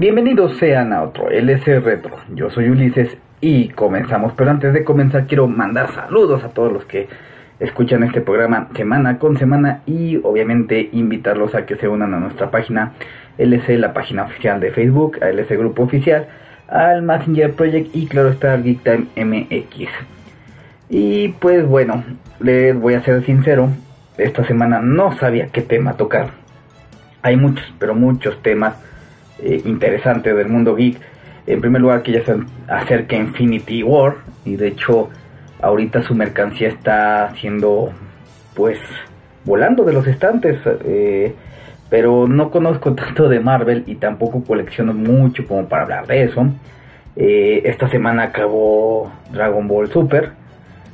Bienvenidos sean a otro LS Retro. Yo soy Ulises y comenzamos. Pero antes de comenzar quiero mandar saludos a todos los que escuchan este programa semana con semana y obviamente invitarlos a que se unan a nuestra página LC, la página oficial de Facebook, a LC Grupo Oficial, al Messenger Project y claro está al Geek Time MX. Y pues bueno, les voy a ser sincero, esta semana no sabía qué tema tocar. Hay muchos, pero muchos temas eh, interesante del mundo geek. En primer lugar, que ya se acerca Infinity War y de hecho ahorita su mercancía está siendo pues volando de los estantes. Eh, pero no conozco tanto de Marvel y tampoco colecciono mucho como para hablar de eso. Eh, esta semana acabó Dragon Ball Super.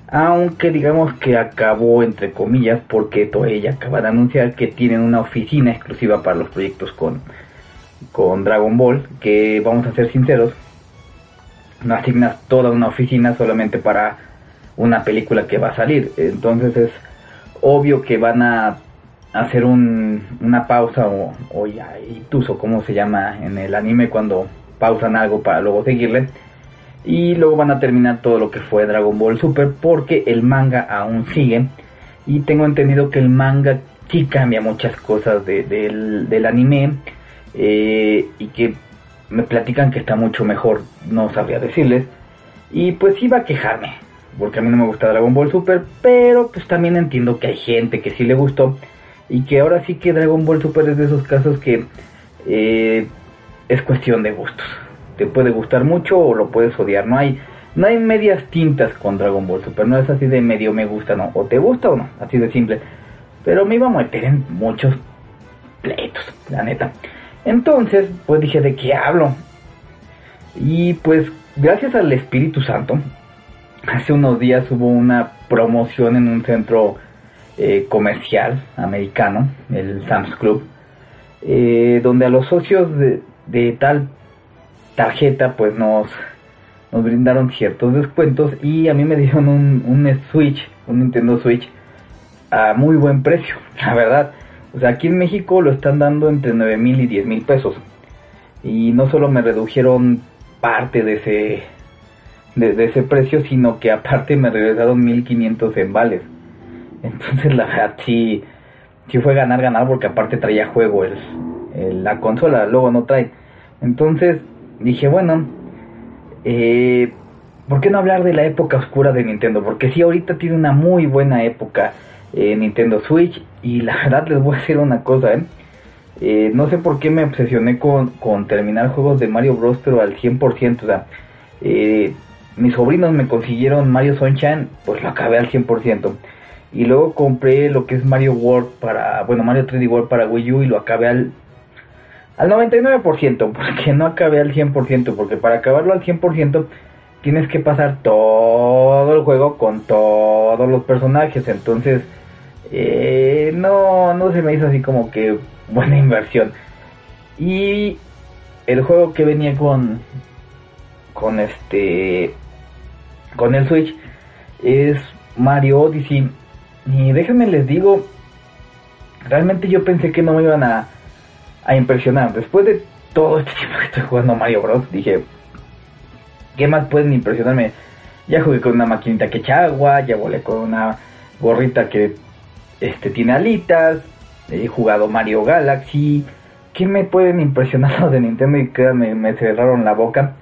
Aunque digamos que acabó entre comillas porque Toei acaba de anunciar que tienen una oficina exclusiva para los proyectos con con Dragon Ball, que vamos a ser sinceros, no asignas toda una oficina solamente para una película que va a salir. Entonces es obvio que van a hacer un, una pausa o, o como se llama en el anime cuando pausan algo para luego seguirle. Y luego van a terminar todo lo que fue Dragon Ball Super porque el manga aún sigue. Y tengo entendido que el manga sí cambia muchas cosas del anime eh, y que me platican que está mucho mejor, no sabría decirles. Y pues iba a quejarme, porque a mí no me gusta Dragon Ball Super, pero pues también entiendo que hay gente que sí le gustó y que ahora sí que Dragon Ball Super es de esos casos que eh, es cuestión de gustos. Te puede gustar mucho o lo puedes odiar, no hay no hay medias tintas con Dragon Ball Super, no es así de medio me gusta, no, o te gusta o no, así de simple. Pero me iba a meter en muchos pleitos, la neta. Entonces, pues dije, ¿de qué hablo? Y pues, gracias al Espíritu Santo, hace unos días hubo una promoción en un centro eh, comercial americano, el Sam's Club, eh, donde a los socios de, tal tarjeta pues nos, nos brindaron ciertos descuentos y a mí me dieron un, un Switch, un Nintendo Switch a muy buen precio, la verdad. O sea, aquí en México lo están dando entre 9 mil y 10 mil pesos. Y no solo me redujeron parte de ese, de, ese precio, sino que aparte me regresaron 1500 en vales. Entonces la verdad sí, fue ganar, ganar, porque aparte traía juego el, la consola, luego no trae. Entonces dije, bueno, eh, ¿por qué no hablar de la época oscura de Nintendo? Porque sí, ahorita tiene una muy buena época eh, Nintendo Switch. Y la verdad les voy a decir una cosa, ¿eh? ¿eh? no sé por qué me obsesioné con, con, terminar juegos de Mario Bros. pero al 100%. O sea, mis sobrinos me consiguieron Mario Sunshine, pues lo acabé al 100%. Y luego compré lo que es Mario World para, bueno, Mario 3D World para Wii U y lo acabé al, al 99%, porque no acabé al 100%, porque para acabarlo al 100% tienes que pasar todo el juego con todos los personajes. Entonces, eh, no, no se me hizo así como que buena inversión. Y el juego que venía con, con este, con el Switch es Mario Odyssey. Y déjenme les digo, realmente yo pensé que no me iban a, impresionar. Después de todo este tiempo que estoy jugando Mario Bros, dije, ¿qué más pueden impresionarme? Ya jugué con una maquinita que echa agua, ya volé con una gorrita que este tiene alitas, he jugado Mario Galaxy, ¿qué me pueden impresionar los de Nintendo y que me, cerraron la boca?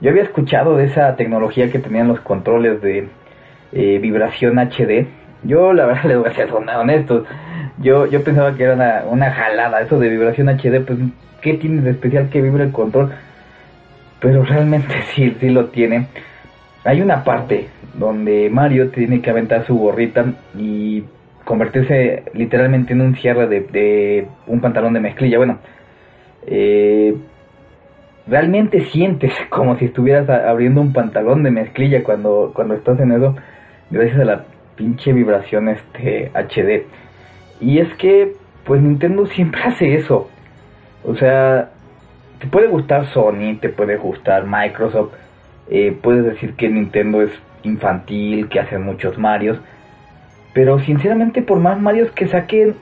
Yo había escuchado de esa tecnología que tenían los controles de eh, vibración HD. Yo la verdad les voy a ser honestos, yo, yo pensaba que era una, jalada, eso de vibración HD, pues, ¿qué tiene de especial que vibre el control? Pero realmente sí, sí lo tiene. Hay una parte donde Mario tiene que aventar su gorrita y convertirse literalmente en un cierre de, un pantalón de mezclilla. Bueno, eh, realmente sientes como si estuvieras abriendo un pantalón de mezclilla cuando, cuando estás en eso, gracias a la pinche vibración este HD. Y es que, pues Nintendo siempre hace eso. O sea, te puede gustar Sony, te puede gustar Microsoft, eh, puedes decir que Nintendo es infantil, que hacen muchos Marios, pero sinceramente por más Marios que saquen,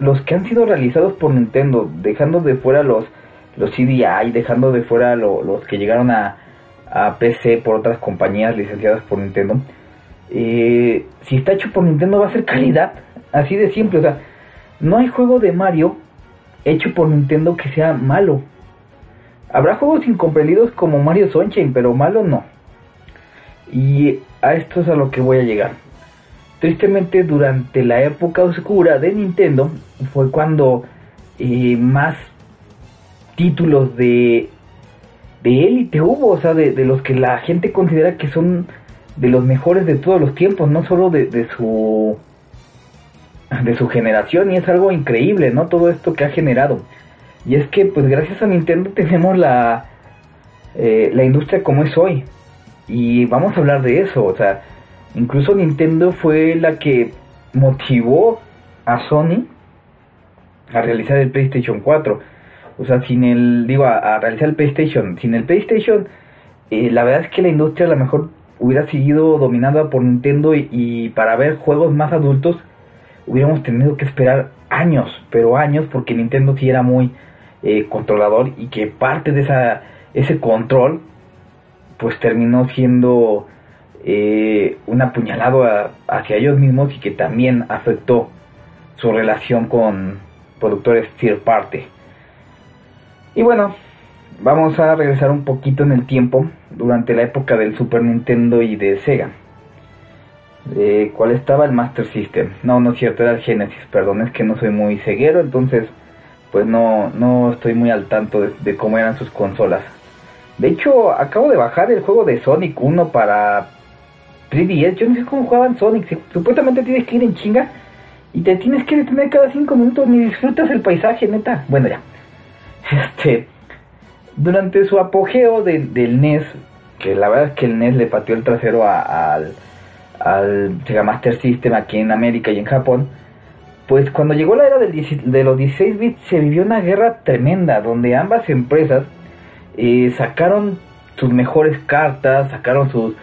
los que han sido realizados por Nintendo, dejando de fuera los los CDI, dejando de fuera los que llegaron a, PC por otras compañías licenciadas por Nintendo, eh, si está hecho por Nintendo va a ser calidad, así de simple, o sea, no hay juego de Mario hecho por Nintendo que sea malo. Habrá juegos incomprendidos como Mario Sunshine, pero malo no. Y a esto es a lo que voy a llegar. Tristemente durante la época oscura de Nintendo fue cuando eh, más títulos de, de élite hubo, o sea, de, los que la gente considera que son de los mejores de todos los tiempos, no solo de, su de su generación y es algo increíble, ¿no? Todo esto que ha generado. Y es que pues gracias a Nintendo tenemos la eh, la industria como es hoy. Y vamos a hablar de eso, o sea, incluso Nintendo fue la que motivó a Sony a realizar el PlayStation 4 o sea, sin el, digo, a, realizar el PlayStation, sin el PlayStation, eh, la verdad es que la industria a lo mejor hubiera seguido dominada por Nintendo y, para ver juegos más adultos hubiéramos tenido que esperar años, pero años, porque Nintendo sí era muy eh, controlador y que parte de esa, ese control pues terminó siendo eh, un apuñalado hacia ellos mismos y que también afectó su relación con productores third party. Y bueno, vamos a regresar un poquito en el tiempo durante la época del Super Nintendo y de Sega. Eh, ¿Cuál estaba el Master System? No, no es cierto, era el Genesis, perdón, es que no soy muy ceguero, entonces pues no, no estoy muy al tanto de, cómo eran sus consolas. De hecho, acabo de bajar el juego de Sonic 1 para 3DS. Yo no sé cómo jugaban Sonic. Supuestamente tienes que ir en chinga y te tienes que detener cada 5 minutos ni disfrutas el paisaje, neta. Bueno, ya. Este, durante su apogeo del NES, que la verdad es que el NES le pateó el trasero al, al Sega Master System aquí en América y en Japón, pues cuando llegó la era de los 16 bits se vivió una guerra tremenda donde ambas empresas eh, sacaron sus mejores cartas, sacaron sus,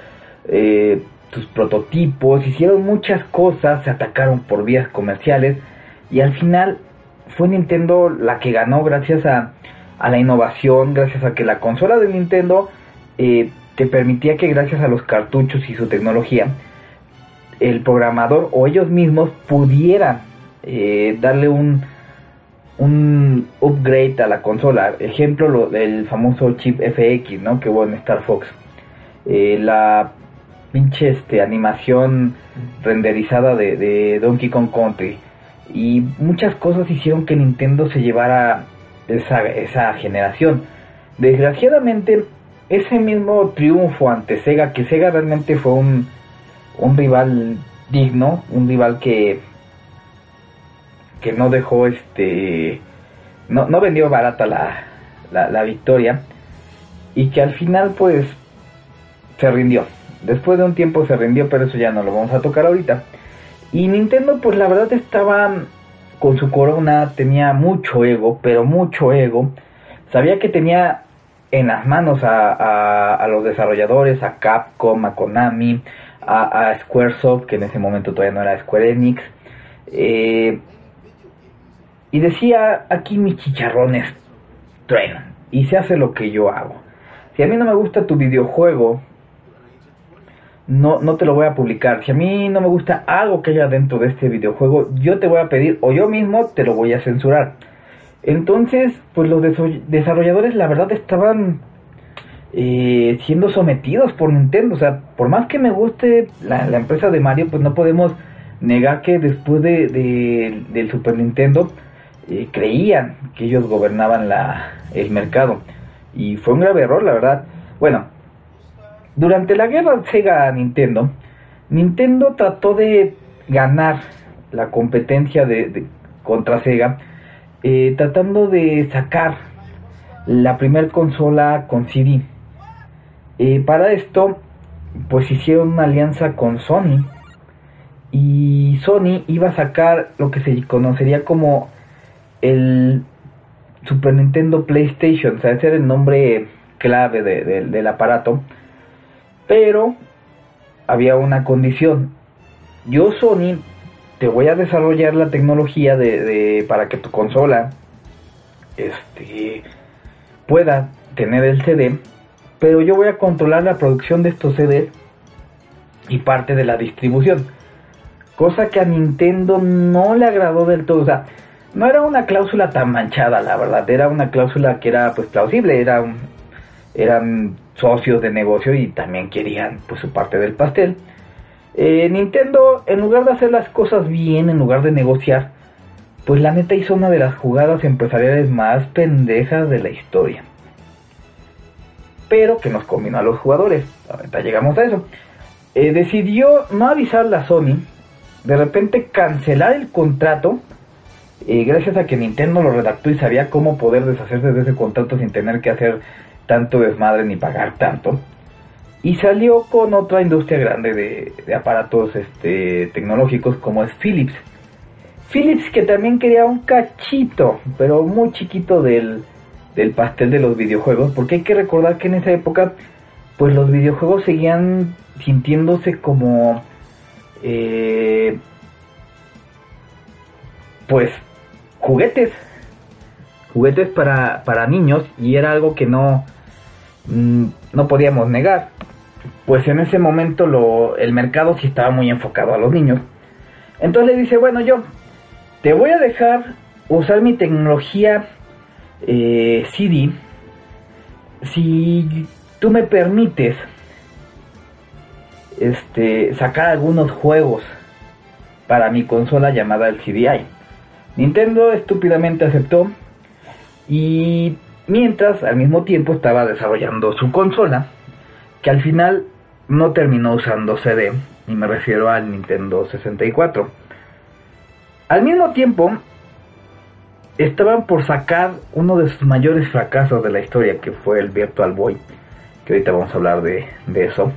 eh, sus prototipos, hicieron muchas cosas, se atacaron por vías comerciales y al final fue Nintendo la que ganó gracias a, a la innovación, gracias a que la consola de Nintendo eh, te permitía que gracias a los cartuchos y su tecnología, el programador o ellos mismos pudieran eh, darle un, un upgrade a la consola. Ejemplo, lo, el famoso chip FX, ¿no? Que hubo en Star Fox. Eh, la pinche este, animación renderizada de, de Donkey Kong Country y muchas cosas hicieron que Nintendo se llevara esa, esa generación. Desgraciadamente, ese mismo triunfo ante Sega, que Sega realmente fue un, un rival digno, un rival que, que no dejó este, no, no vendió barata la, la, la victoria y que al final pues se rindió. Después de un tiempo se rindió, pero eso ya no lo vamos a tocar ahorita. Y Nintendo, pues la verdad estaba con su corona, tenía mucho ego, pero mucho ego. Sabía que tenía en las manos a, a, los desarrolladores, a Capcom, a Konami, a, a, Squaresoft, que en ese momento todavía no era Square Enix. Eh, y decía, aquí mis chicharrones truenan y se hace lo que yo hago. Si a mí no me gusta tu videojuego, no, no te lo voy a publicar. Si a mí no me gusta algo que haya dentro de este videojuego, yo te voy a pedir o yo mismo te lo voy a censurar. Entonces, pues los desarrolladores la verdad estaban eh, siendo sometidos por Nintendo. O sea, por más que me guste la, empresa de Mario, pues no podemos negar que después de, del Super Nintendo eh, creían que ellos gobernaban la, el mercado. Y fue un grave error, la verdad. Bueno, durante la guerra Sega-Nintendo, Nintendo trató de ganar la competencia de, contra Sega, eh, tratando de sacar la primer consola con CD. Eh, para esto, pues hicieron una alianza con Sony y Sony iba a sacar lo que se conocería como el Super Nintendo PlayStation, o sea, ese era el nombre clave del aparato, pero había una condición. Yo Sony te voy a desarrollar la tecnología de, para que tu consola este pueda tener el CD, pero yo voy a controlar la producción de estos CDs y parte de la distribución. Cosa que a Nintendo no le agradó del todo. O sea, no era una cláusula tan manchada, la verdad. Era una cláusula que era pues plausible. Era eran socios de negocio y también querían pues su parte del pastel. Eh, Nintendo, en lugar de hacer las cosas bien, en lugar de negociar, pues la neta hizo una de las jugadas empresariales más pendejas de la historia. Pero que nos combinó a los jugadores. Ahorita llegamos a eso. Eh, decidió no avisarle a Sony, de repente cancelar el contrato, eh, gracias a que Nintendo lo redactó y sabía cómo poder deshacerse de ese contrato sin tener que hacer tanto desmadre ni pagar tanto y salió con otra industria grande de, aparatos este, tecnológicos como es Philips. Philips que también quería un cachito, pero muy chiquito del, pastel de los videojuegos, porque hay que recordar que en esa época pues los videojuegos seguían sintiéndose como eh, pues juguetes juguetes para, para niños y era algo que no mm, no podíamos negar pues en ese momento lo, el mercado sí estaba muy enfocado a los niños. Entonces le dice, bueno, yo te voy a dejar usar mi tecnología eh, CD si tú me permites este, sacar algunos juegos para mi consola llamada el CDI. Nintendo estúpidamente aceptó y mientras al mismo tiempo estaba desarrollando su consola que al final no terminó usando CD, y me refiero al Nintendo 64. Al mismo tiempo, estaban por sacar uno de sus mayores fracasos de la historia, que fue el Virtual Boy, que ahorita vamos a hablar de, eso.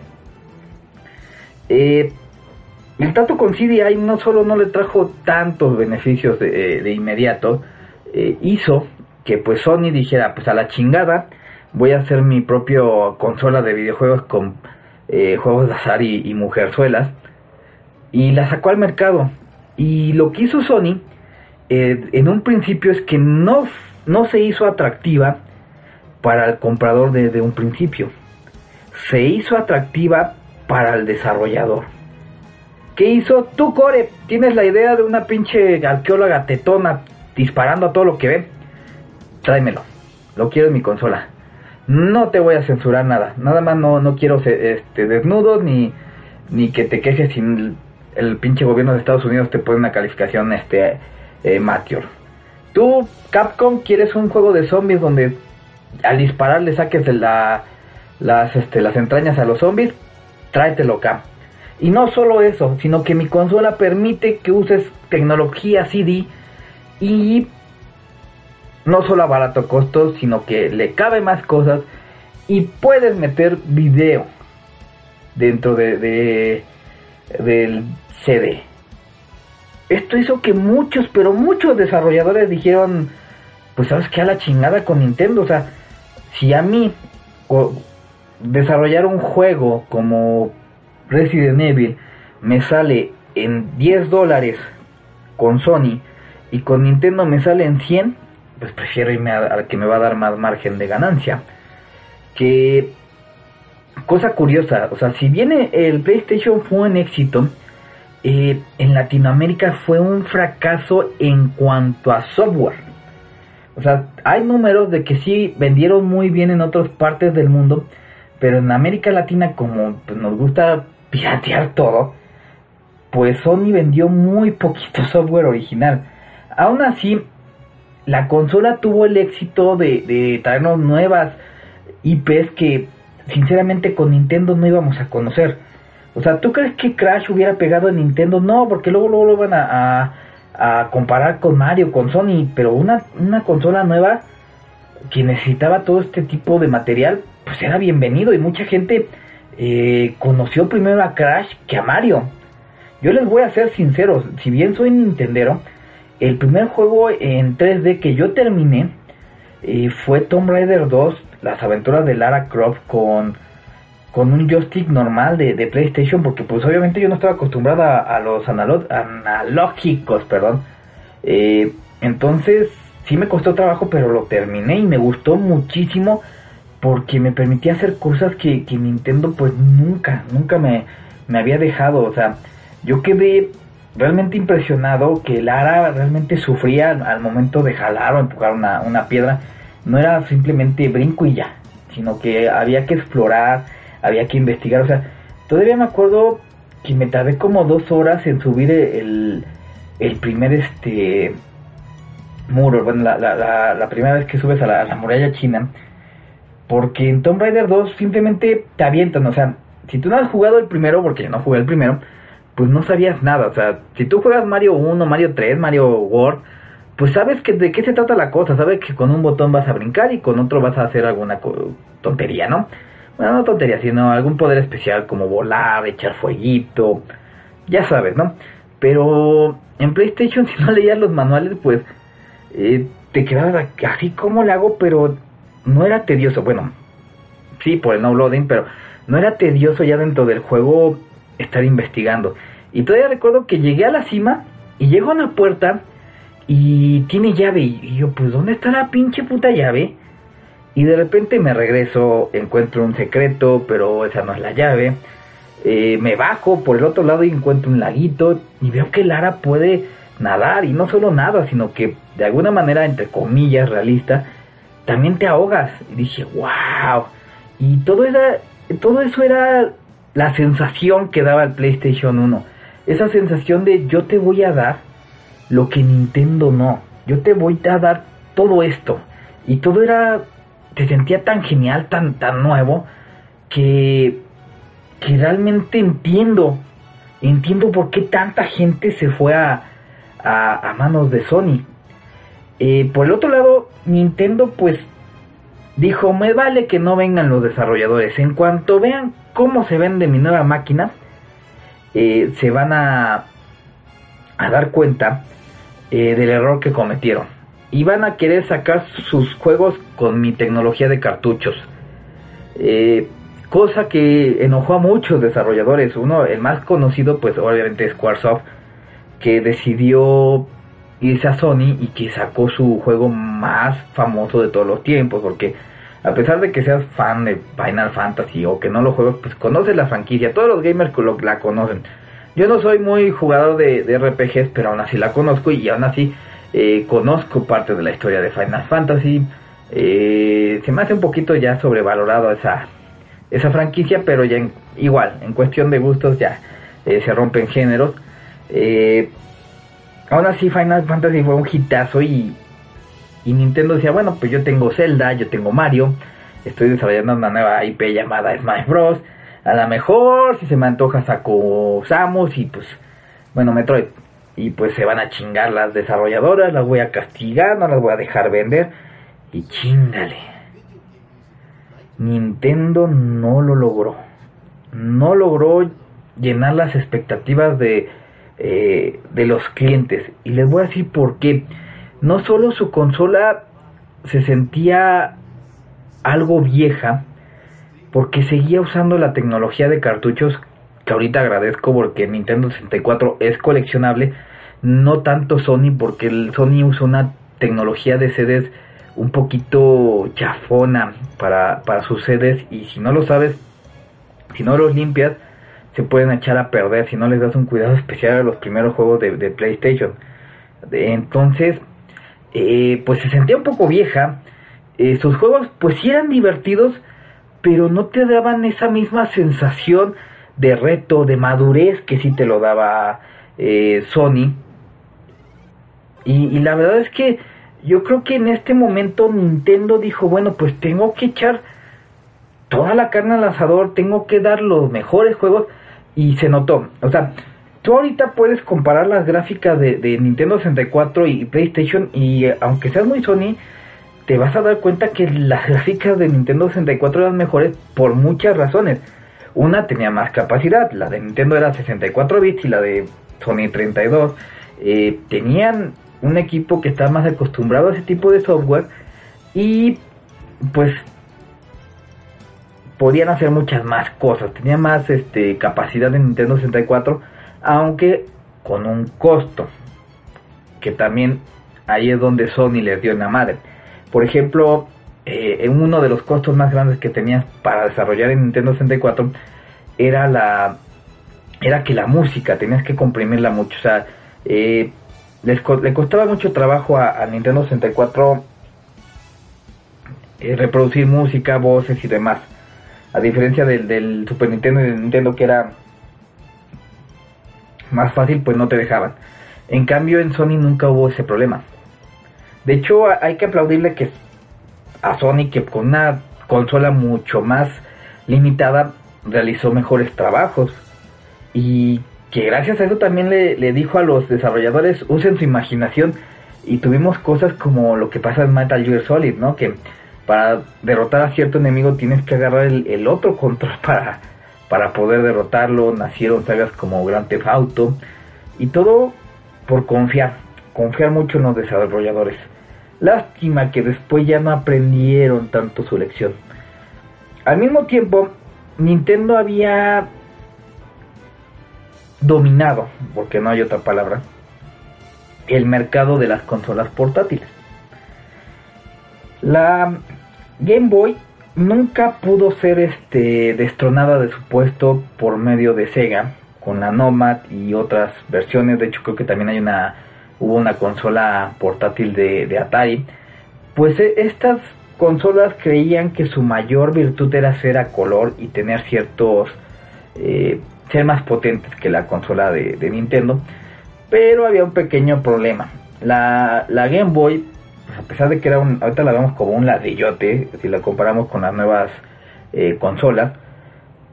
Eh, el trato con CDI no solo no le trajo tantos beneficios de, eh, inmediato, eh, hizo que pues Sony dijera, pues a la chingada, voy a hacer mi propio consola de videojuegos con eh, juegos de azar y, mujerzuelas y la sacó al mercado y lo que hizo Sony eh, en un principio es que no, no se hizo atractiva para el comprador desde un principio se hizo atractiva para el desarrollador ¿Qué hizo? Tú, Core, tienes la idea de una pinche arqueóloga tetona disparando a todo lo que ve. Tráemelo. Lo quiero en mi consola no te voy a censurar nada. Nada más no, no quiero este, desnudos ni, ni que te quejes sin el pinche gobierno de Estados Unidos te pone una calificación este eh, mature. Tú, Capcom, quieres un juego de zombies donde al disparar le saques de la, las, este, las entrañas a los zombies, tráetelo acá. Y no solo eso, sino que mi consola permite que uses tecnología CD y no solo a barato costo, sino que le cabe más cosas y puedes meter video dentro de, del CD. Esto hizo que muchos, pero muchos desarrolladores dijeron, pues sabes que a la chingada con Nintendo, o sea, si a mí desarrollar un juego como Resident Evil me sale en 10 dólares con Sony y con Nintendo me sale en 100, pues prefiero irme al que me va a dar más margen de ganancia. Que cosa curiosa, o sea, si bien el PlayStation fue un éxito, eh, en Latinoamérica fue un fracaso en cuanto a software. O sea, hay números de que sí vendieron muy bien en otras partes del mundo, pero en América Latina como pues, nos gusta piratear todo, pues Sony vendió muy poquito software original. Aún así, la consola tuvo el éxito de, de traernos nuevas IPs que sinceramente con Nintendo no íbamos a conocer. O sea, ¿tú crees que Crash hubiera pegado en Nintendo? No, porque luego, luego lo van a, a, comparar con Mario, con Sony, pero una, una consola nueva que necesitaba todo este tipo de material, pues era bienvenido y mucha gente eh, conoció primero a Crash que a Mario. Yo les voy a ser sincero, si bien soy Nintendero, el primer juego en 3D que yo terminé eh, fue Tomb Raider 2, las aventuras de Lara Croft con con un joystick normal de, de, PlayStation porque pues obviamente yo no estaba acostumbrada a, los analógicos, perdón. Eh, entonces sí me costó trabajo pero lo terminé y me gustó muchísimo porque me permitía hacer cosas que, que Nintendo pues nunca, nunca me, me había dejado. O sea, yo quedé realmente impresionado que Lara realmente sufría al, momento de jalar o empujar una, una piedra. No era simplemente brinco y ya, sino que había que explorar, había que investigar, o sea, todavía me acuerdo que me tardé como dos horas en subir el, el primer este muro, bueno, la, la, la, primera vez que subes a la, muralla china, porque en Tomb Raider 2 simplemente te avientan, o sea, si tú no has jugado el primero, porque yo no jugué el primero, pues no sabías nada, o sea, si tú juegas Mario 1, Mario 3, Mario World, pues sabes que de qué se trata la cosa, sabes que con un botón vas a brincar y con otro vas a hacer alguna tontería, ¿no? bueno, no tontería, sino algún poder especial como volar, echar fueguito, ya sabes, ¿no? Pero en PlayStation si no leías los manuales, pues eh, te quedabas así como le hago, pero no era tedioso, bueno, sí, por el no loading, pero no era tedioso ya dentro del juego estar investigando. Y todavía recuerdo que llegué a la cima y llego a una puerta y tiene llave. Y yo, pues, ¿dónde está la pinche puta llave? Y de repente me regreso, encuentro un secreto, pero esa no es la llave. Eh, me bajo por el otro lado y encuentro un laguito y veo que Lara puede nadar y no solo nada, sino que de alguna manera, entre comillas, realista, también te ahogas. Y dije, wow. Y todo, era, todo eso era la sensación que daba el PlayStation 1. Esa sensación de yo te voy a dar lo que Nintendo no. Yo te voy a dar todo esto. Y todo era te sentía tan genial, tan, tan nuevo, que, que realmente entiendo, entiendo por qué tanta gente se fue a, a, manos de Sony. Eh, por el otro lado, Nintendo pues dijo, me vale que no vengan los desarrolladores. En cuanto vean cómo se vende mi nueva máquina, eh, se van a, a dar cuenta eh, del error que cometieron y van a querer sacar sus juegos con mi tecnología de cartuchos. Eh, cosa que enojó a muchos desarrolladores. Uno, el más conocido, pues obviamente es Squaresoft, que decidió irse a Sony y que sacó su juego más famoso de todos los tiempos, porque a pesar de que seas fan de Final Fantasy o que no lo juegues, pues conoces la franquicia, todos los gamers la conocen. Yo no soy muy jugador de, RPGs, pero aún así la conozco y aún así eh, conozco parte de la historia de Final Fantasy. Eh, se me hace un poquito ya sobrevalorado esa, esa franquicia, pero ya igual, en cuestión de gustos ya eh, se rompen géneros. aún así Final Fantasy fue un hitazo y, y Nintendo decía, bueno, pues yo tengo Zelda, yo tengo Mario, estoy desarrollando una nueva IP llamada Smash Bros. A lo mejor si se me antoja saco Samus y pues, bueno, Metroid y pues se van a chingar las desarrolladoras, las voy a castigar, no las voy a dejar vender y chingale. Nintendo no lo logró. No logró llenar las expectativas de, eh, de los clientes. Y les voy a decir por qué. No solo su consola se sentía algo vieja, porque seguía usando la tecnología de cartuchos que ahorita agradezco porque Nintendo 64 es coleccionable, no tanto Sony porque el Sony usa una tecnología de sedes un poquito chafona para, para sus sedes y si no lo sabes, si no los limpias, se pueden echar a perder si no les das un cuidado especial a los primeros juegos de, PlayStation. Entonces, eh, pues se sentía un poco vieja. Sus juegos pues sí eran divertidos, pero no te daban esa misma sensación de reto, de madurez que sí te lo daba eh, Sony. Y, la verdad es que yo creo que en este momento Nintendo dijo, bueno, pues tengo que echar toda la carne al asador, tengo que dar los mejores juegos y se notó. O sea, tú ahorita puedes comparar las gráficas de, de Nintendo 64 y PlayStation y eh, aunque seas muy Sony, te vas a dar cuenta que las gráficas de Nintendo 64 eran mejores por muchas razones. Una tenía más capacidad, la de Nintendo era 64 bits y la de Sony 32. Eh, tenían un equipo que estaba más acostumbrado a ese tipo de software y pues podían hacer muchas más cosas, tenía más este, capacidad en Nintendo 64, aunque con un costo, que también ahí es donde Sony les dio en la madre. Por ejemplo, eh, uno de los costos más grandes que tenías para desarrollar en Nintendo 64 era la era que la música tenías que comprimirla mucho, o sea, eh, les le costaba mucho trabajo a, Nintendo 64 eh, reproducir música, voces y demás. A diferencia del, Super Nintendo y del Nintendo que era más fácil, pues no te dejaban. En cambio en Sony nunca hubo ese problema. De hecho hay que aplaudirle que a Sony que con una consola mucho más limitada realizó mejores trabajos y que gracias a eso también le, dijo a los desarrolladores usen su imaginación y tuvimos cosas como lo que pasa en Metal Gear Solid, ¿no? Que para derrotar a cierto enemigo tienes que agarrar el, otro control para, para poder derrotarlo. Nacieron sagas como Grand Theft Auto y todo por confiar, confiar mucho en los desarrolladores. Lástima que después ya no aprendieron tanto su lección. Al mismo tiempo, Nintendo había dominado, porque no hay otra palabra, el mercado de las consolas portátiles. La Game Boy nunca pudo ser este destronada de su puesto por medio de Sega con la Nomad y otras versiones. De hecho, creo que también hay una hubo una consola portátil de, Atari. Pues e, estas consolas creían que su mayor virtud era ser a color y tener ciertos eh, ser más potentes que la consola de, Nintendo. Pero había un pequeño problema. La Game Boy pues, a pesar de que era un, ahorita la vemos como un ladrillote, si la comparamos con las nuevas eh, consolas,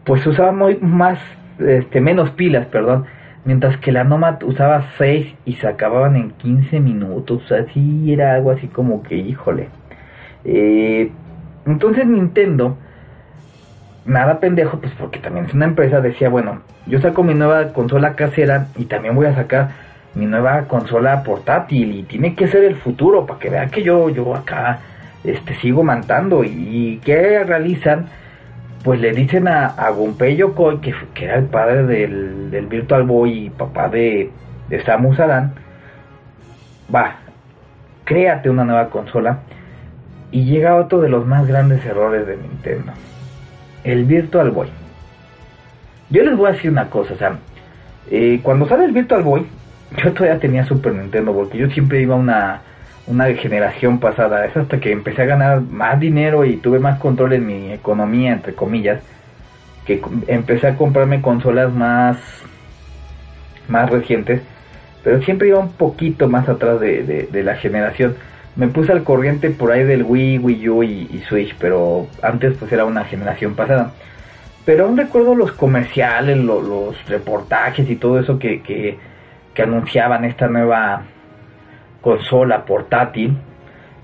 pues usaba muy más, este, menos pilas, perdón, mientras que la Nomad usaba 6 y se acababan en 15 minutos, así era algo así como que, híjole. Eh, entonces Nintendo, nada pendejo, pues porque también es una empresa, decía, bueno, yo saco mi nueva consola casera y también voy a sacar mi nueva consola portátil y tiene que ser el futuro para que vean que yo, yo acá este, sigo mandando y, ¿qué realizan? Pues le dicen a, a Gunpei Yokoi, que, que, era el padre del, del, Virtual Boy y papá de, de Samus Aran, va, créate una nueva consola y llega otro de los más grandes errores de Nintendo, el Virtual Boy. Yo les voy a decir una cosa, o sea, eh, cuando sale el Virtual Boy, yo todavía tenía Super Nintendo porque yo siempre iba una una generación pasada. Es hasta que empecé a ganar más dinero y tuve más control en mi economía, entre comillas, que empecé a comprarme consolas más más recientes, pero siempre iba un poquito más atrás de, de, la generación. Me puse al corriente por ahí del Wii, Wii U y, Switch, pero antes pues era una generación pasada. Pero aún recuerdo los comerciales, los reportajes y todo eso que, que que anunciaban esta nueva consola portátil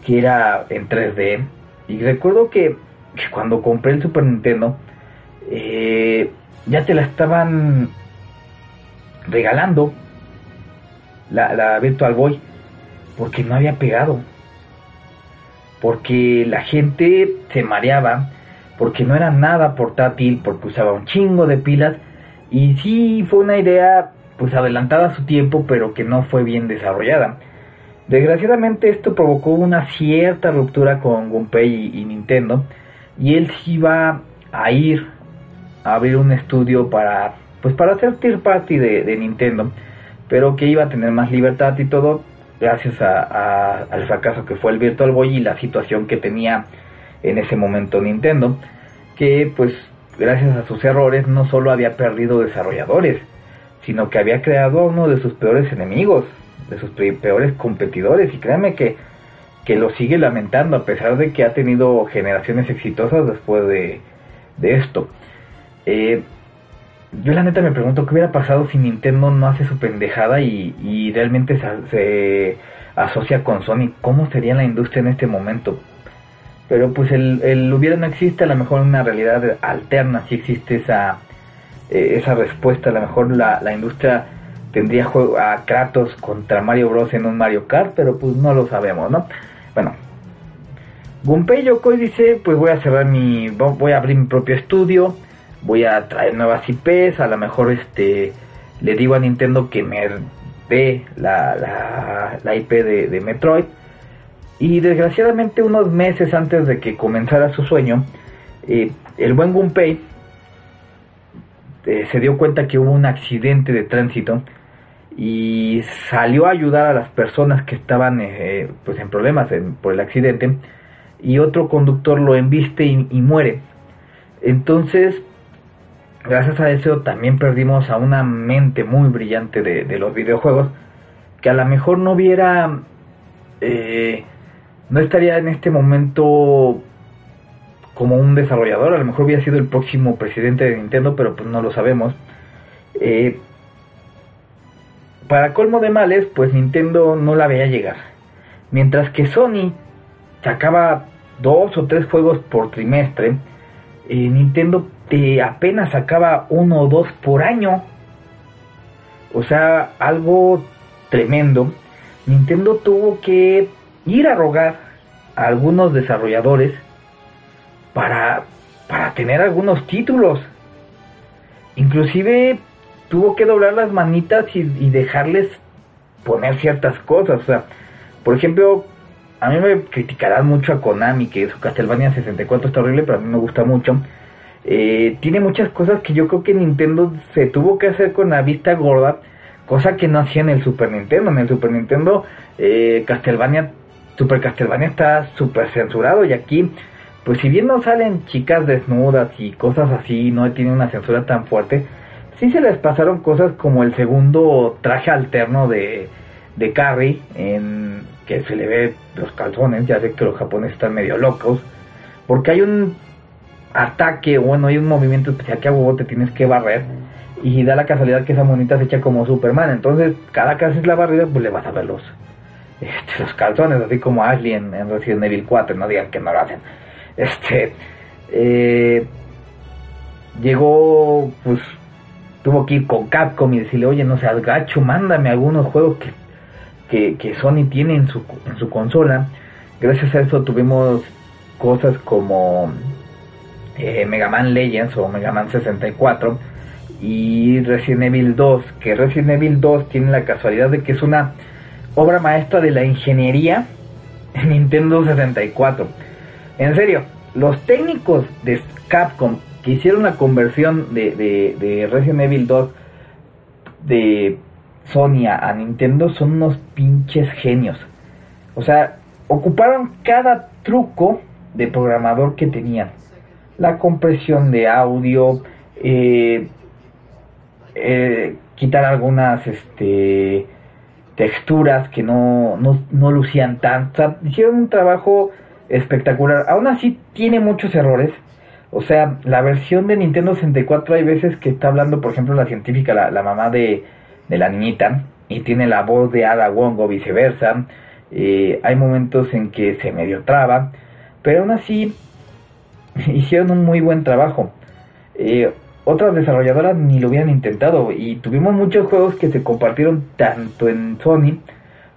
que era en 3D. Y recuerdo que, cuando compré el Super Nintendo, eh, ya te la estaban regalando la, la Virtual Boy porque no había pegado. Porque la gente se mareaba, porque no era nada portátil, porque usaba un chingo de pilas. Y sí fue una idea pues adelantada a su tiempo, pero que no fue bien desarrollada. Desgraciadamente esto provocó una cierta ruptura con Gunpei y, Nintendo, y él sí iba a ir a abrir un estudio para, pues para hacer tier party de, Nintendo, pero que iba a tener más libertad y todo, gracias a, al fracaso que fue el Virtual Boy y la situación que tenía en ese momento Nintendo, que pues gracias a sus errores, no solo había perdido desarrolladores, sino que había creado a uno de sus peores enemigos, de sus peores competidores. Y créanme que, que lo sigue lamentando, a pesar de que ha tenido generaciones exitosas después de, de esto. Eh, yo la neta me pregunto qué hubiera pasado si Nintendo no hace su pendejada y, y realmente se, asocia con Sony. ¿Cómo sería la industria en este momento? Pero pues el, el hubiera no existe, a lo mejor una realidad alterna si existe esa, eh, esa respuesta. A lo mejor la, la industria tendría juego a Kratos contra Mario Bros en un Mario Kart, pero pues no lo sabemos, ¿no? Bueno, Gunpei Yokoi dice, pues voy a cerrar mi, voy a abrir mi propio estudio voy a traer nuevas IPs, a lo mejor este le digo a Nintendo que me dé la, la, IP de, Metroid. Y desgraciadamente unos meses antes de que comenzara su sueño, eh, el buen Gunpei eh, se dio cuenta que hubo un accidente de tránsito y salió a ayudar a las personas que estaban eh, pues en problemas por el accidente y otro conductor lo embiste y, y muere. Entonces gracias a eso también perdimos a una mente muy brillante de, los videojuegos que a lo mejor no hubiera eh, no estaría en este momento como un desarrollador a lo mejor hubiera sido el próximo presidente de Nintendo pero pues no lo sabemos eh, para colmo de males pues Nintendo no la veía llegar mientras que Sony sacaba dos o tres juegos por trimestre eh, Nintendo apenas sacaba uno o dos por año. O sea, algo tremendo. Nintendo tuvo que ir a rogar a algunos desarrolladores para, para tener algunos títulos. Inclusive tuvo que doblar las manitas y, dejarles poner ciertas cosas. O sea, por ejemplo, a mí me criticarán mucho a Konami que su Castlevania 64 está horrible, pero a mí me gusta mucho. Eh, tiene muchas cosas que yo creo que Nintendo se tuvo que hacer con la vista gorda, cosa que no hacía en el Super Nintendo. En el Super Nintendo, eh, Castlevania, Super Castlevania está súper censurado y aquí, pues si bien no salen chicas desnudas y cosas así, no tiene una censura tan fuerte, sí se les pasaron cosas como el segundo traje alterno de, de Carrie, en que se le ve los calzones, ya sé que los japoneses están medio locos, porque hay un ataque, bueno, hay un movimiento especial que a huevo te tienes que barrer y da la casualidad que esa monita se echa como Superman, entonces cada que haces la barrida pues le vas a ver los, este, los calzones, así como Ashley en, Resident Evil 4, no digan que no lo hacen. Este, eh, llegó, pues, tuvo que ir con Capcom y decirle, oye, no seas gacho, mándame algunos juegos que, que, Sony tiene en su, en su consola. Gracias a eso tuvimos cosas como eh, Mega Man Legends o Mega Man 64 y Resident Evil 2, que Resident Evil 2 tiene la casualidad de que es una obra maestra de la ingeniería en Nintendo 64. En serio, los técnicos de Capcom que hicieron la conversión de, de, Resident Evil 2 de Sony a Nintendo son unos pinches genios. O sea, ocuparon cada truco de programador que tenían la compresión de audio, eh, eh, quitar algunas este, texturas que no, no, lucían tanto. hicieron un trabajo espectacular. Aún así tiene muchos errores. O sea, la versión de Nintendo 64 hay veces que está hablando, por ejemplo, la científica, la, mamá de, la niñita, y tiene la voz de Ada Wong o viceversa. Eh, hay momentos en que se medio traba, pero aún así hicieron un muy buen trabajo. Eh, otras desarrolladoras ni lo habían intentado y tuvimos muchos juegos que se compartieron tanto en Sony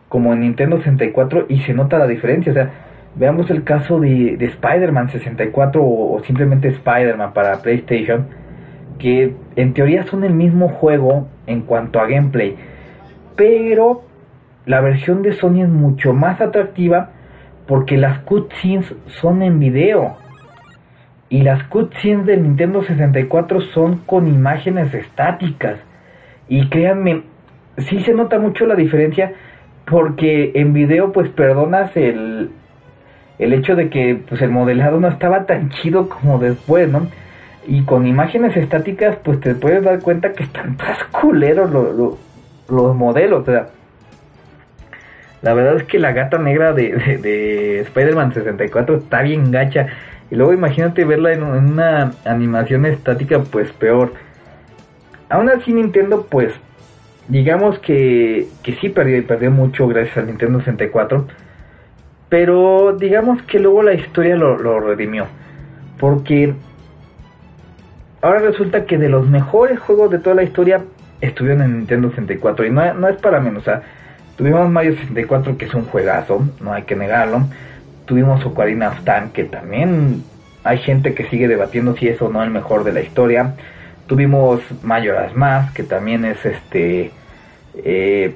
como en Nintendo 64 y se nota la diferencia. O sea, veamos el caso de, de Spider-Man 64 o, simplemente Spider-Man para PlayStation, que en teoría son el mismo juego en cuanto a gameplay, pero la versión de Sony es mucho más atractiva porque las cutscenes son en video y las cutscenes de Nintendo 64 son con imágenes estáticas. Y créanme, sí se nota mucho la diferencia porque en video pues perdonas el, el hecho de que pues el modelado no estaba tan chido como después, ¿no? y con imágenes estáticas pues te puedes dar cuenta que están más culeros los modelos. O sea, la verdad es que la gata negra de, de, Spider-Man 64 está bien gacha. Y luego imagínate verla en, una animación estática, pues peor. Aún así Nintendo, pues, digamos que, que sí perdió y perdió mucho gracias al Nintendo 64. Pero digamos que luego la historia lo, lo redimió. Porque ahora resulta que de los mejores juegos de toda la historia estuvieron en Nintendo 64. Y no, no es para menos, o sea, tuvimos Mario 64 que es un juegazo, no hay que negarlo. Tuvimos Ocarina of Time que también hay gente que sigue debatiendo si es o no el mejor de la historia. Tuvimos Majora's Mask que también es este... Eh,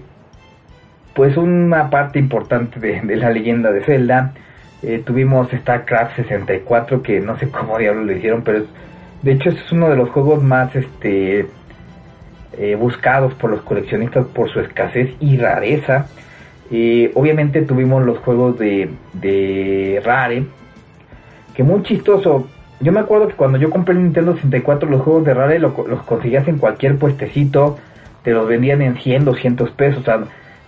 pues una parte importante de, la leyenda de Zelda. Eh, tuvimos StarCraft 64 que no sé cómo diablos lo hicieron, pero es de hecho, es uno de los juegos más este, eh, buscados por los coleccionistas por su escasez y rareza. obviamente tuvimos los juegos de, Rare, que muy chistoso. Yo me acuerdo que cuando yo compré el Nintendo 64, los juegos de Rare los conseguías en cualquier puestecito, te los vendían en 100, 200 pesos,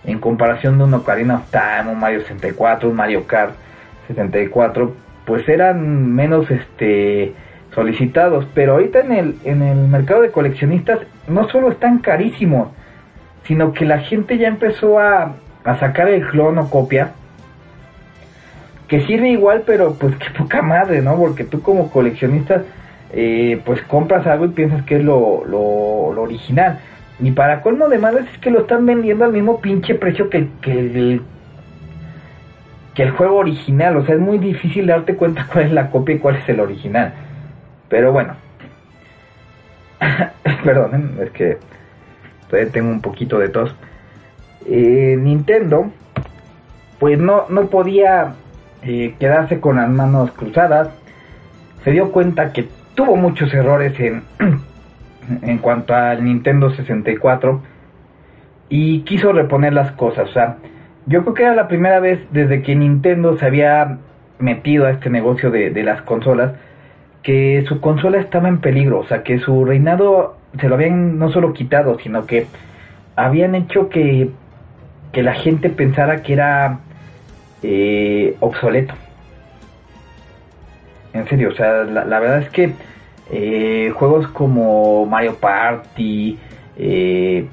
en comparación de un Ocarina of Time, un Mario 64, un Mario Kart 64, pues eran menos este solicitados, pero ahorita en el, en el mercado de coleccionistas no solo están carísimos, sino que la gente ya empezó a, a sacar el clon o copia, que sirve igual, pero pues qué poca madre, ¿no? Porque tú como coleccionista, eh, pues compras algo y piensas que es lo, lo, original. Y para colmo de madres es que lo están vendiendo al mismo pinche precio que, que el que el juego original, o sea, es muy difícil darte cuenta cuál es la copia y cuál es el original. Pero bueno. Perdonen, es que todavía tengo un poquito de tos. Eh, Nintendo, pues no, no podía eh, quedarse con las manos cruzadas. Se dio cuenta que tuvo muchos errores en, en cuanto al Nintendo 64 y quiso reponer las cosas. O sea, yo creo que era la primera vez desde que Nintendo se había metido a este negocio de, de las consolas que su consola estaba en peligro, o sea, que su reinado se lo habían no solo quitado, sino que habían hecho que, que la gente pensara que era eh, obsoleto. En serio, o sea, la, verdad es que eh, juegos como Mario Party, eh,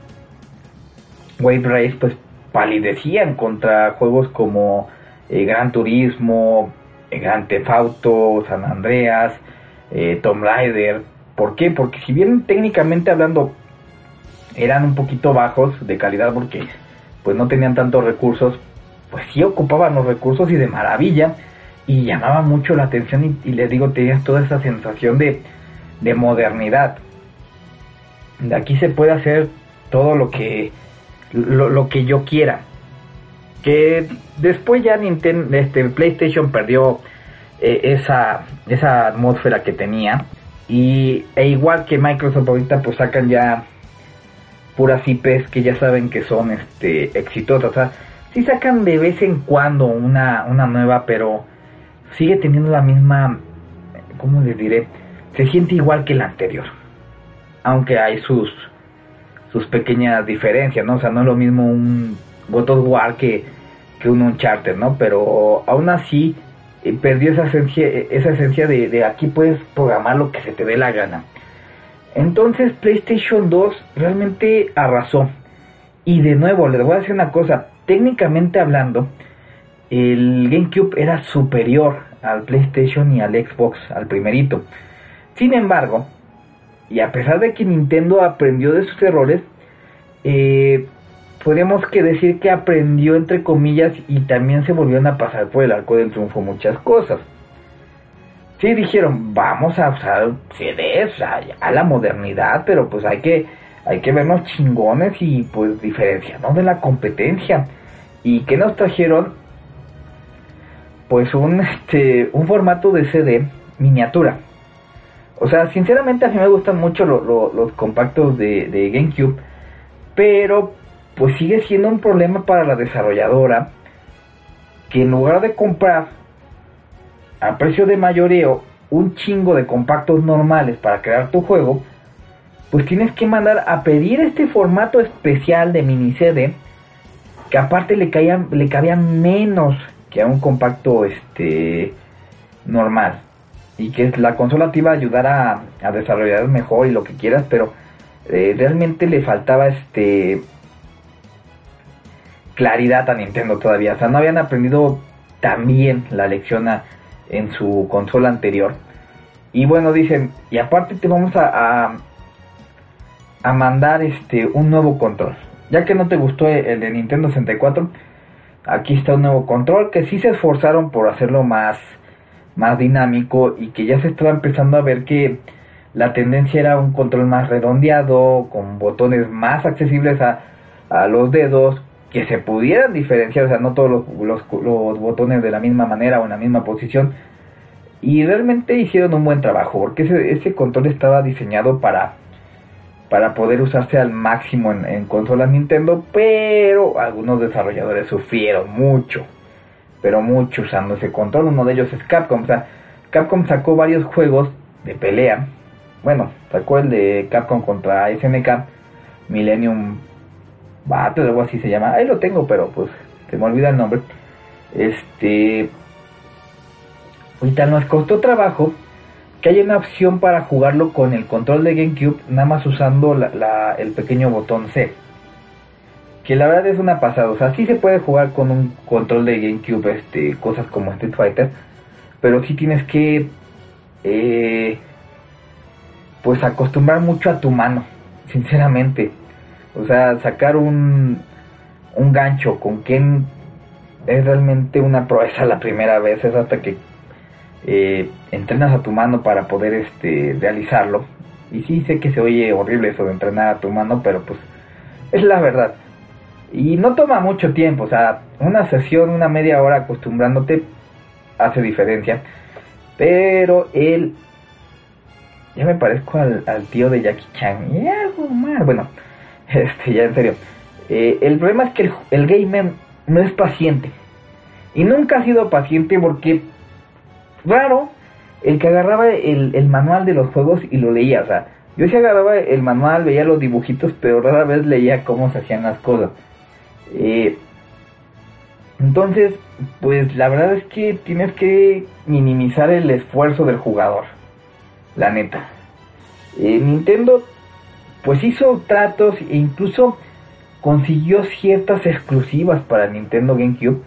Wave Race, pues palidecían contra juegos como Gran Turismo, Gran Theft Auto, San Andreas, eh, Tomb Raider. ¿Por qué? Porque si bien técnicamente hablando eran un poquito bajos de calidad porque pues no tenían tantos recursos, pues sí ocupaban los recursos y de maravilla y llamaba mucho la atención y, les digo, tenías toda esa sensación de, de modernidad. De aquí se puede hacer todo lo que lo, que yo quiera. Que después ya Nintendo, este PlayStation perdió eh, esa, esa atmósfera que tenía. Y e igual que Microsoft ahorita pues sacan ya puras IPs que ya saben que son este exitosas. O sea, sacan de vez en cuando una, una nueva, pero sigue teniendo la misma, ¿cómo les diré? Se siente igual que la anterior. Aunque hay sus sus pequeñas diferencias, ¿no? O sea, no es lo mismo un God of War que, que un Uncharted, ¿no? Pero aún así perdió esa esencia, esa esencia de, aquí puedes programar lo que se te dé la gana. Entonces PlayStation 2 realmente arrasó. Y de nuevo, les voy a decir una cosa, técnicamente hablando, el GameCube era superior al PlayStation y al Xbox, al primerito. Sin embargo, y a pesar de que Nintendo aprendió de sus errores, eh, podemos que decir que aprendió entre comillas y también se volvieron a pasar por el arco del triunfo muchas cosas. Sí dijeron, vamos a usar CDs, a la modernidad, pero pues hay que, hay que vernos chingones y pues diferenciarnos de la competencia. ¿Y que nos trajeron? Pues un, este, un formato de CD miniatura. O sea, sinceramente a mí me gustan mucho los compactos de, de GameCube, pero pues sigue siendo un problema para la desarrolladora que en lugar de comprar a precio de mayoreo un chingo de compactos normales para crear tu juego, pues tienes que mandar a pedir este formato especial de mini CD que aparte le caía, le cabía menos que a un compacto este normal y que la consola te iba a ayudar a, a desarrollar mejor y lo que quieras pero eh, realmente le faltaba este claridad a Nintendo todavía. O sea no habían aprendido tan bien la lección en su consola anterior. Y bueno dicen y aparte te vamos a, a, a mandar este un nuevo control. Ya que no te gustó el de Nintendo 64, aquí está un nuevo control que sí se esforzaron por hacerlo más, más dinámico y que ya se estaba empezando a ver que la tendencia era un control más redondeado, con botones más accesibles a, a los dedos, que se pudieran diferenciar, o sea, no todos los, los, los, botones de la misma manera o en la misma posición. Y realmente hicieron un buen trabajo, porque ese, ese control estaba diseñado para para poder usarse al máximo en, consolas Nintendo, pero algunos desarrolladores sufrieron mucho, pero mucho usando ese control. Uno de ellos es Capcom. O sea, Capcom sacó varios juegos de pelea. Bueno, sacó el de Capcom contra SNK, Millennium Battle, algo así se llama. Ahí lo tengo, pero pues se me olvida el nombre. Este. Ahorita nos costó trabajo que hay una opción para jugarlo con el control de GameCube, nada más usando el pequeño botón C. Que la verdad es una pasada, o sea, sí se puede jugar con un control de GameCube, este, cosas como Street Fighter, pero sí tienes que, eh, pues acostumbrar mucho a tu mano, sinceramente. O sea, sacar un, un gancho con quien es realmente una proeza la primera vez, es hasta que eh, entrenas a tu mano para poder este, realizarlo. Y sí sé que se oye horrible eso de entrenar a tu mano, pero pues es la verdad. Y no toma mucho tiempo, o sea, una sesión, una media hora acostumbrándote hace diferencia. Pero él... Ya me parezco al, tío de Jackie Chan. Y algo más. Bueno, este, ya en serio. Eh, el problema es que el, el gamer no es paciente. Y nunca ha sido paciente porque raro el que agarraba el, manual de los juegos y lo leía. O sea, yo sí agarraba el manual, veía los dibujitos, pero rara vez leía cómo se hacían las cosas. Eh, entonces, pues la verdad es que tienes que minimizar el esfuerzo del jugador. La neta. Eh, Nintendo, pues hizo tratos e incluso consiguió ciertas exclusivas para Nintendo GameCube.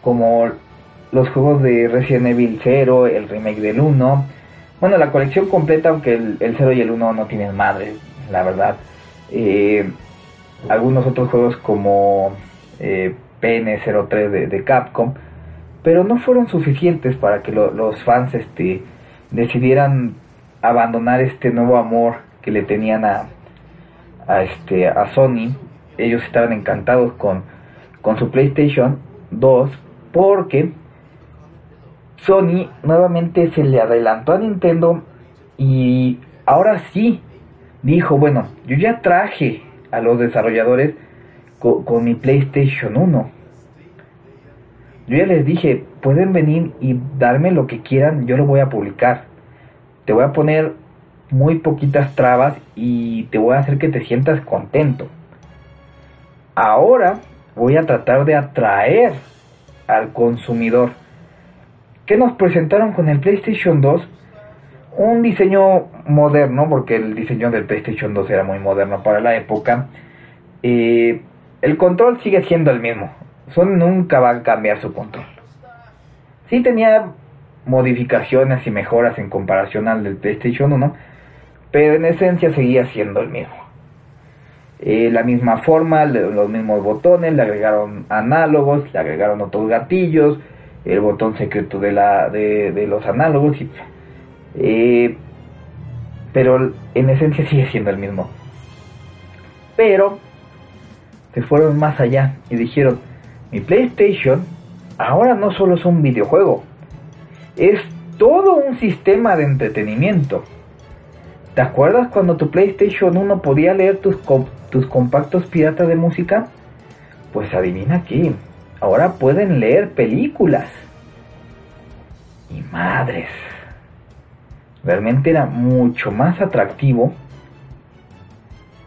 Como los juegos de Resident Evil 0, el remake del 1. Bueno, la colección completa, aunque el, 0 y el 1 no tienen madre, la verdad. Eh, algunos otros juegos como eh, PN03 de, Capcom, pero no fueron suficientes para que los fans este, decidieran abandonar este nuevo amor que le tenían a, a, este, a Sony. Ellos estaban encantados con, con su PlayStation 2 porque Sony nuevamente se le adelantó a Nintendo y ahora sí dijo, bueno, yo ya traje a los desarrolladores con, mi PlayStation 1. Yo ya les dije, pueden venir y darme lo que quieran, yo lo voy a publicar. Te voy a poner muy poquitas trabas y te voy a hacer que te sientas contento. Ahora voy a tratar de atraer al consumidor que nos presentaron con el PlayStation 2 un diseño moderno, porque el diseño del PlayStation 2 era muy moderno para la época. El control sigue siendo el mismo. Sony nunca va a cambiar su control. Sí tenía modificaciones y mejoras en comparación al del PlayStation 1, pero en esencia seguía siendo el mismo. Eh, la misma forma, los mismos botones, le agregaron análogos, le agregaron otros gatillos, el botón secreto de, la, de, los análogos. Eh, pero en esencia sigue siendo el mismo. Pero se fueron más allá y dijeron, mi PlayStation ahora no solo es un videojuego, es todo un sistema de entretenimiento. ¿Te acuerdas cuando tu PlayStation 1 podía leer tus, tus compactos piratas de música? Pues adivina qué ahora pueden leer películas. Y madres, realmente era mucho más atractivo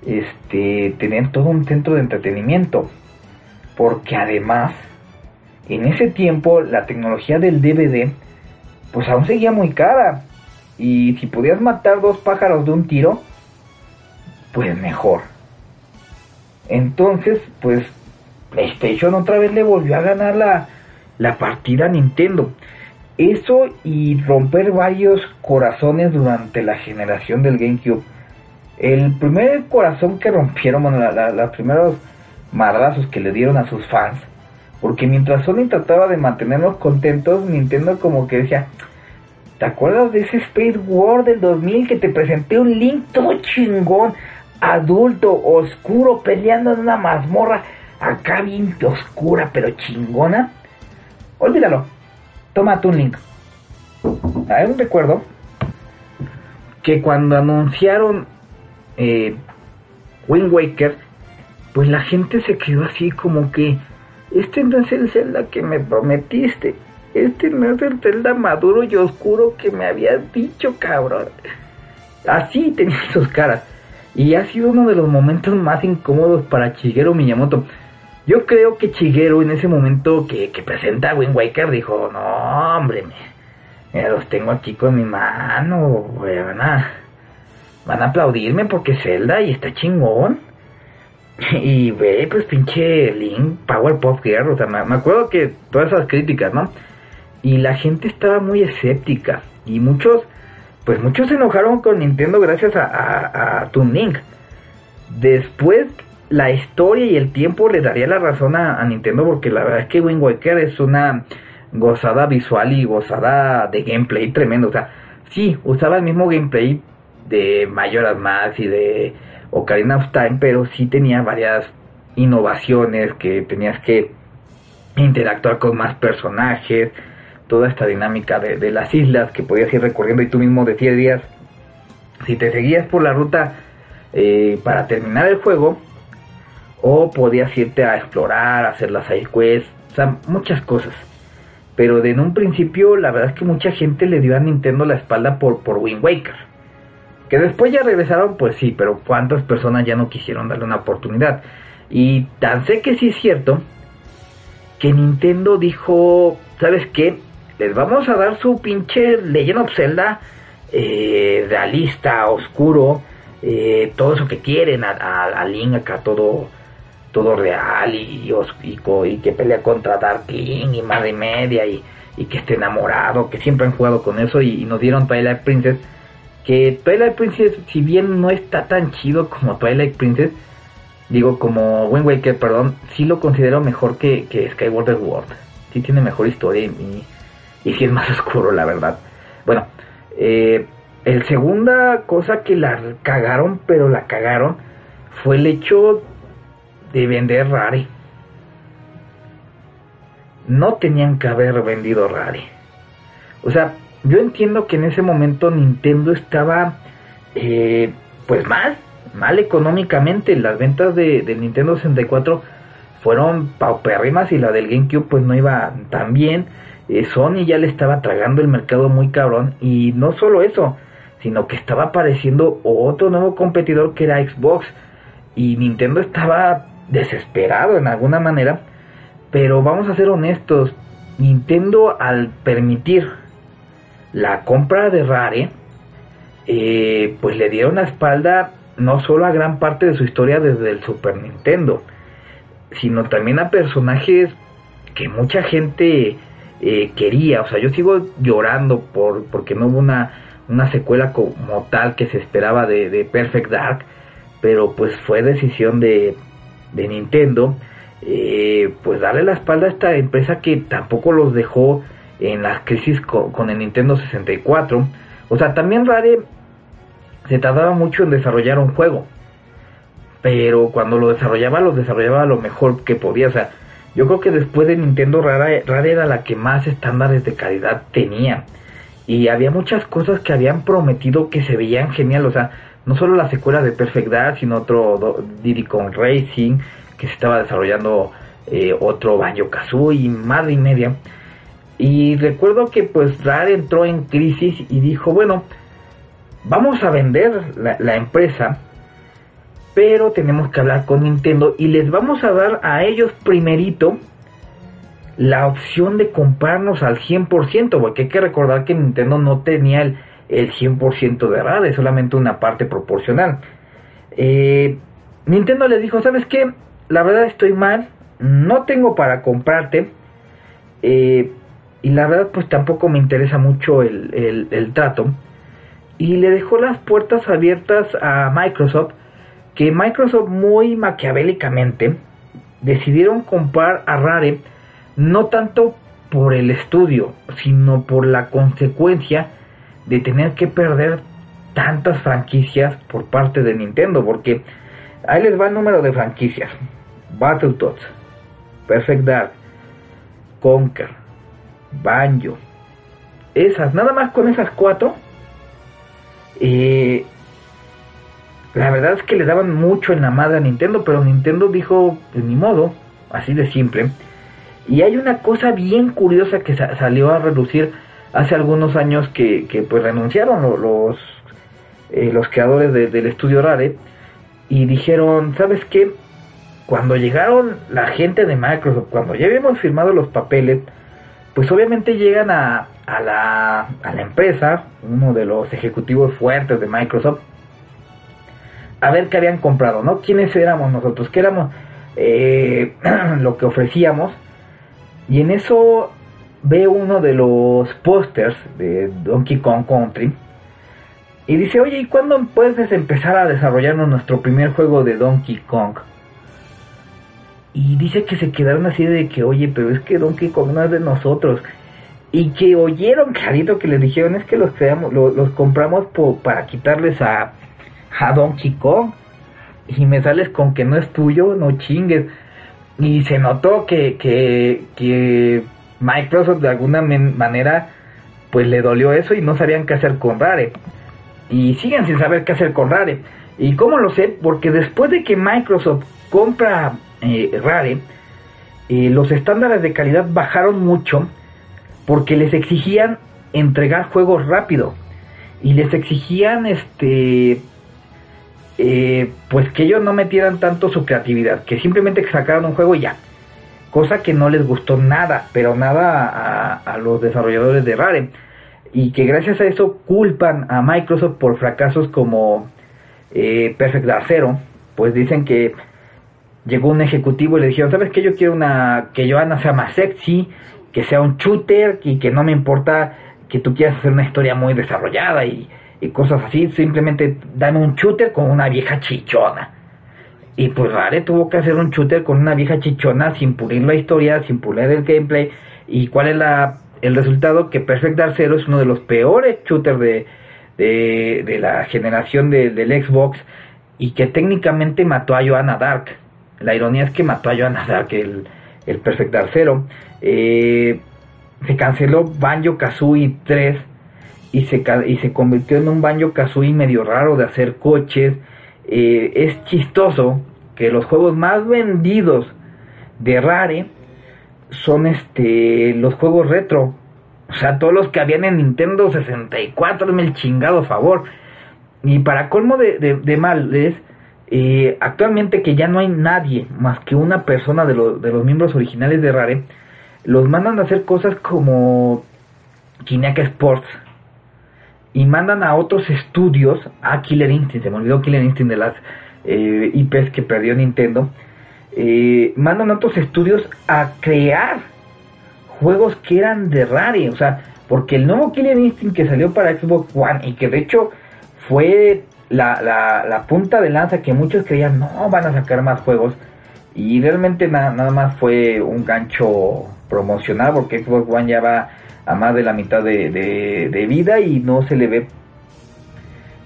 este tener todo un centro de entretenimiento porque además en ese tiempo la tecnología del DVD pues aún seguía muy cara y si podías matar dos pájaros de un tiro pues mejor. Entonces pues PlayStation otra vez le volvió a ganar la, la partida a Nintendo eso y romper varios corazones durante la generación del GameCube. El primer corazón que rompieron, bueno, los primeros madrazos que le dieron a sus fans, porque mientras Sony trataba de mantenerlos contentos, Nintendo como que decía, ¿te acuerdas de ese Space War del 2000 que te presenté un Link todo chingón, adulto, oscuro, peleando en una mazmorra, acá bien oscura pero chingona? Olvídalo, Un link. Hay un recuerdo que cuando anunciaron eh, Wind Waker, pues la gente se quedó así como que este no es el Zelda que me prometiste. Este no es el Zelda maduro y oscuro que me habías dicho, cabrón. Así tenía sus caras. Y ha sido uno de los momentos más incómodos para Shigeru Miyamoto. Yo creo que Chiguero en ese momento que, presenta a Wind Waker dijo, no hombre, me, los tengo aquí con mi mano, van a, van a aplaudirme porque Zelda y está chingón. Y ve, pues pinche Link, Power Pop Girl, o sea, me, acuerdo que todas esas críticas, ¿no? Y la gente estaba muy escéptica. Y muchos, pues muchos se enojaron con Nintendo gracias a, a, a Toon Link. Después la historia y el tiempo le daría la razón a, Nintendo porque la verdad es que Wind Waker es una gozada visual y gozada de gameplay tremendo. O sea, sí, usaba el mismo gameplay de Majora's Mask y de Ocarina of Time, pero sí tenía varias innovaciones que tenías que interactuar con más personajes, toda esta dinámica de, las islas que podías ir recorriendo y tú mismo decías, si te seguías por la ruta eh, para terminar el juego, o podías irte a explorar, hacer las side quests, o sea, muchas cosas. Pero de en un principio, la verdad es que mucha gente le dio a Nintendo la espalda por, por Wind Waker. Que después ya regresaron, pues sí, pero cuántas personas ya no quisieron darle una oportunidad. Y tan sé que sí es cierto que Nintendo dijo, ¿sabes qué? Les vamos a dar su pinche Legend of Zelda eh, realista, oscuro, eh, todo eso que quieren, a, a Link acá todo todo real y, y, que pelea contra Dark King y madre media y, que esté enamorado, que siempre han jugado con eso y, nos dieron Twilight Princess. Que Twilight Princess, si bien no está tan chido como Twilight Princess, digo como Wind Waker, perdón, sí lo considero mejor que, que Skyward Sword. Sí tiene mejor historia y, y sí es más oscuro, la verdad. Bueno, eh, el segunda cosa que la cagaron, pero la cagaron, fue el hecho de vender Rare. No tenían que haber vendido Rare. O sea, yo entiendo que en ese momento Nintendo estaba eh, pues mal, mal económicamente. Las ventas de, del Nintendo 64 fueron paupérrimas y la del GameCube pues no iba tan bien. Eh, Sony ya le estaba tragando el mercado muy cabrón y no solo eso, sino que estaba apareciendo otro nuevo competidor que era Xbox y Nintendo estaba desesperado en alguna manera, pero vamos a ser honestos, Nintendo al permitir la compra de Rare, eh, pues le dieron la espalda no solo a gran parte de su historia desde el Super Nintendo, sino también a personajes que mucha gente eh, quería. O sea, yo sigo llorando por porque no hubo una, una secuela como tal que se esperaba de, de Perfect Dark, pero pues fue decisión de, de Nintendo, eh, pues darle la espalda a esta empresa que tampoco los dejó en la crisis con, el Nintendo 64. O sea, también Rare se tardaba mucho en desarrollar un juego. Pero cuando lo desarrollaba, lo desarrollaba lo mejor que podía. O sea, yo creo que después de Nintendo Rare, Rare era la que más estándares de calidad tenía. Y había muchas cosas que habían prometido que se veían genial. O sea, no solo la secuela de Perfect Dark, sino otro Diddy Kong Racing, que se estaba desarrollando eh, otro Banjo Kazooie, madre y media. Y recuerdo que pues Rare entró en crisis y dijo, bueno, vamos a vender la, empresa, pero tenemos que hablar con Nintendo y les vamos a dar a ellos primerito la opción de comprarnos al 100%, porque hay que recordar que Nintendo no tenía el, el 100% de Rare, solamente una parte proporcional. Eh, Nintendo les dijo, ¿sabes qué? La verdad estoy mal, no tengo para comprarte. Eh, y la verdad pues tampoco me interesa mucho el, el, trato. Y le dejó las puertas abiertas a Microsoft, que Microsoft muy maquiavélicamente decidieron comprar a Rare no tanto por el estudio, sino por la consecuencia de tener que perder tantas franquicias por parte de Nintendo, porque ahí les va el número de franquicias. Battletoads, Perfect Dark, Conker, Banjo, esas, nada más con esas cuatro, eh, la verdad es que le daban mucho en la madre a Nintendo, pero Nintendo dijo, pues, ni modo, así de simple. Y hay una cosa bien curiosa que salió a reducir hace algunos años que, que pues renunciaron los, eh, los creadores del estudio Rare y dijeron, ¿sabes qué? Cuando llegaron la gente de Microsoft, cuando ya habíamos firmado los papeles, pues obviamente llegan a, a, la, a la empresa, uno de los ejecutivos fuertes de Microsoft, a ver qué habían comprado, ¿no? ¿Quiénes éramos nosotros? ¿Qué éramos eh, lo que ofrecíamos? Y en eso ve uno de los pósters de Donkey Kong Country y dice, oye, ¿y cuándo puedes empezar a desarrollarnos nuestro primer juego de Donkey Kong? Y dice que se quedaron así de que, oye, pero es que Donkey Kong no es de nosotros. Y que oyeron clarito que les dijeron, es que los, creamos, los, compramos para quitarles a, a Donkey Kong. Y me sales con que no es tuyo, no chingues. Y se notó que, que, que Microsoft de alguna manera pues le dolió eso y no sabían qué hacer con Rare. Y siguen sin saber qué hacer con Rare. ¿Y cómo lo sé? Porque después de que Microsoft compra eh, Rare, eh, los estándares de calidad bajaron mucho porque les exigían entregar juegos rápido y les exigían este eh, pues que ellos no metieran tanto su creatividad que simplemente sacaran un juego y ya cosa que no les gustó nada, pero nada a, los desarrolladores de Rare. Y que gracias a eso culpan a Microsoft por fracasos como eh, Perfect Dark Zero. Pues dicen que llegó un ejecutivo y le dijeron, ¿sabes qué? Yo quiero una que Joanna sea más sexy, que sea un shooter y que no me importa que tú quieras hacer una historia muy desarrollada y, y cosas así. Simplemente dame un shooter con una vieja chichona. Y pues Rare tuvo que hacer un shooter con una vieja chichona sin pulir la historia, sin pulir el gameplay. ¿Y cuál es la, el resultado? Que Perfect Dark es uno de los peores shooters de, de, la generación del Xbox y que técnicamente mató a Joanna Dark. La ironía es que mató a Joanna Dark el, el Perfect Dark. Eh, se canceló Banjo Kazooie 3 y se, y se convirtió en un Banjo Kazooie medio raro de hacer coches eh, es chistoso que los juegos más vendidos de Rare son este los juegos retro. O sea, todos los que habían en Nintendo 64, me el chingado favor. Y para colmo de, de, males, eh, actualmente que ya no hay nadie más que una persona de, de los miembros originales de Rare, los mandan a hacer cosas como Kinect Sports, y mandan a otros estudios, a Killer Instinct, se me olvidó Killer Instinct de las eh, IPs que perdió Nintendo, eh, mandan a otros estudios a crear juegos que eran de Rare, o sea, porque el nuevo Killer Instinct que salió para Xbox One y que de hecho fue la, la, punta de lanza que muchos creían, no, van a sacar más juegos, y realmente nada más fue un gancho promocional porque Xbox One ya va a más de la mitad de, de, vida y no se le ve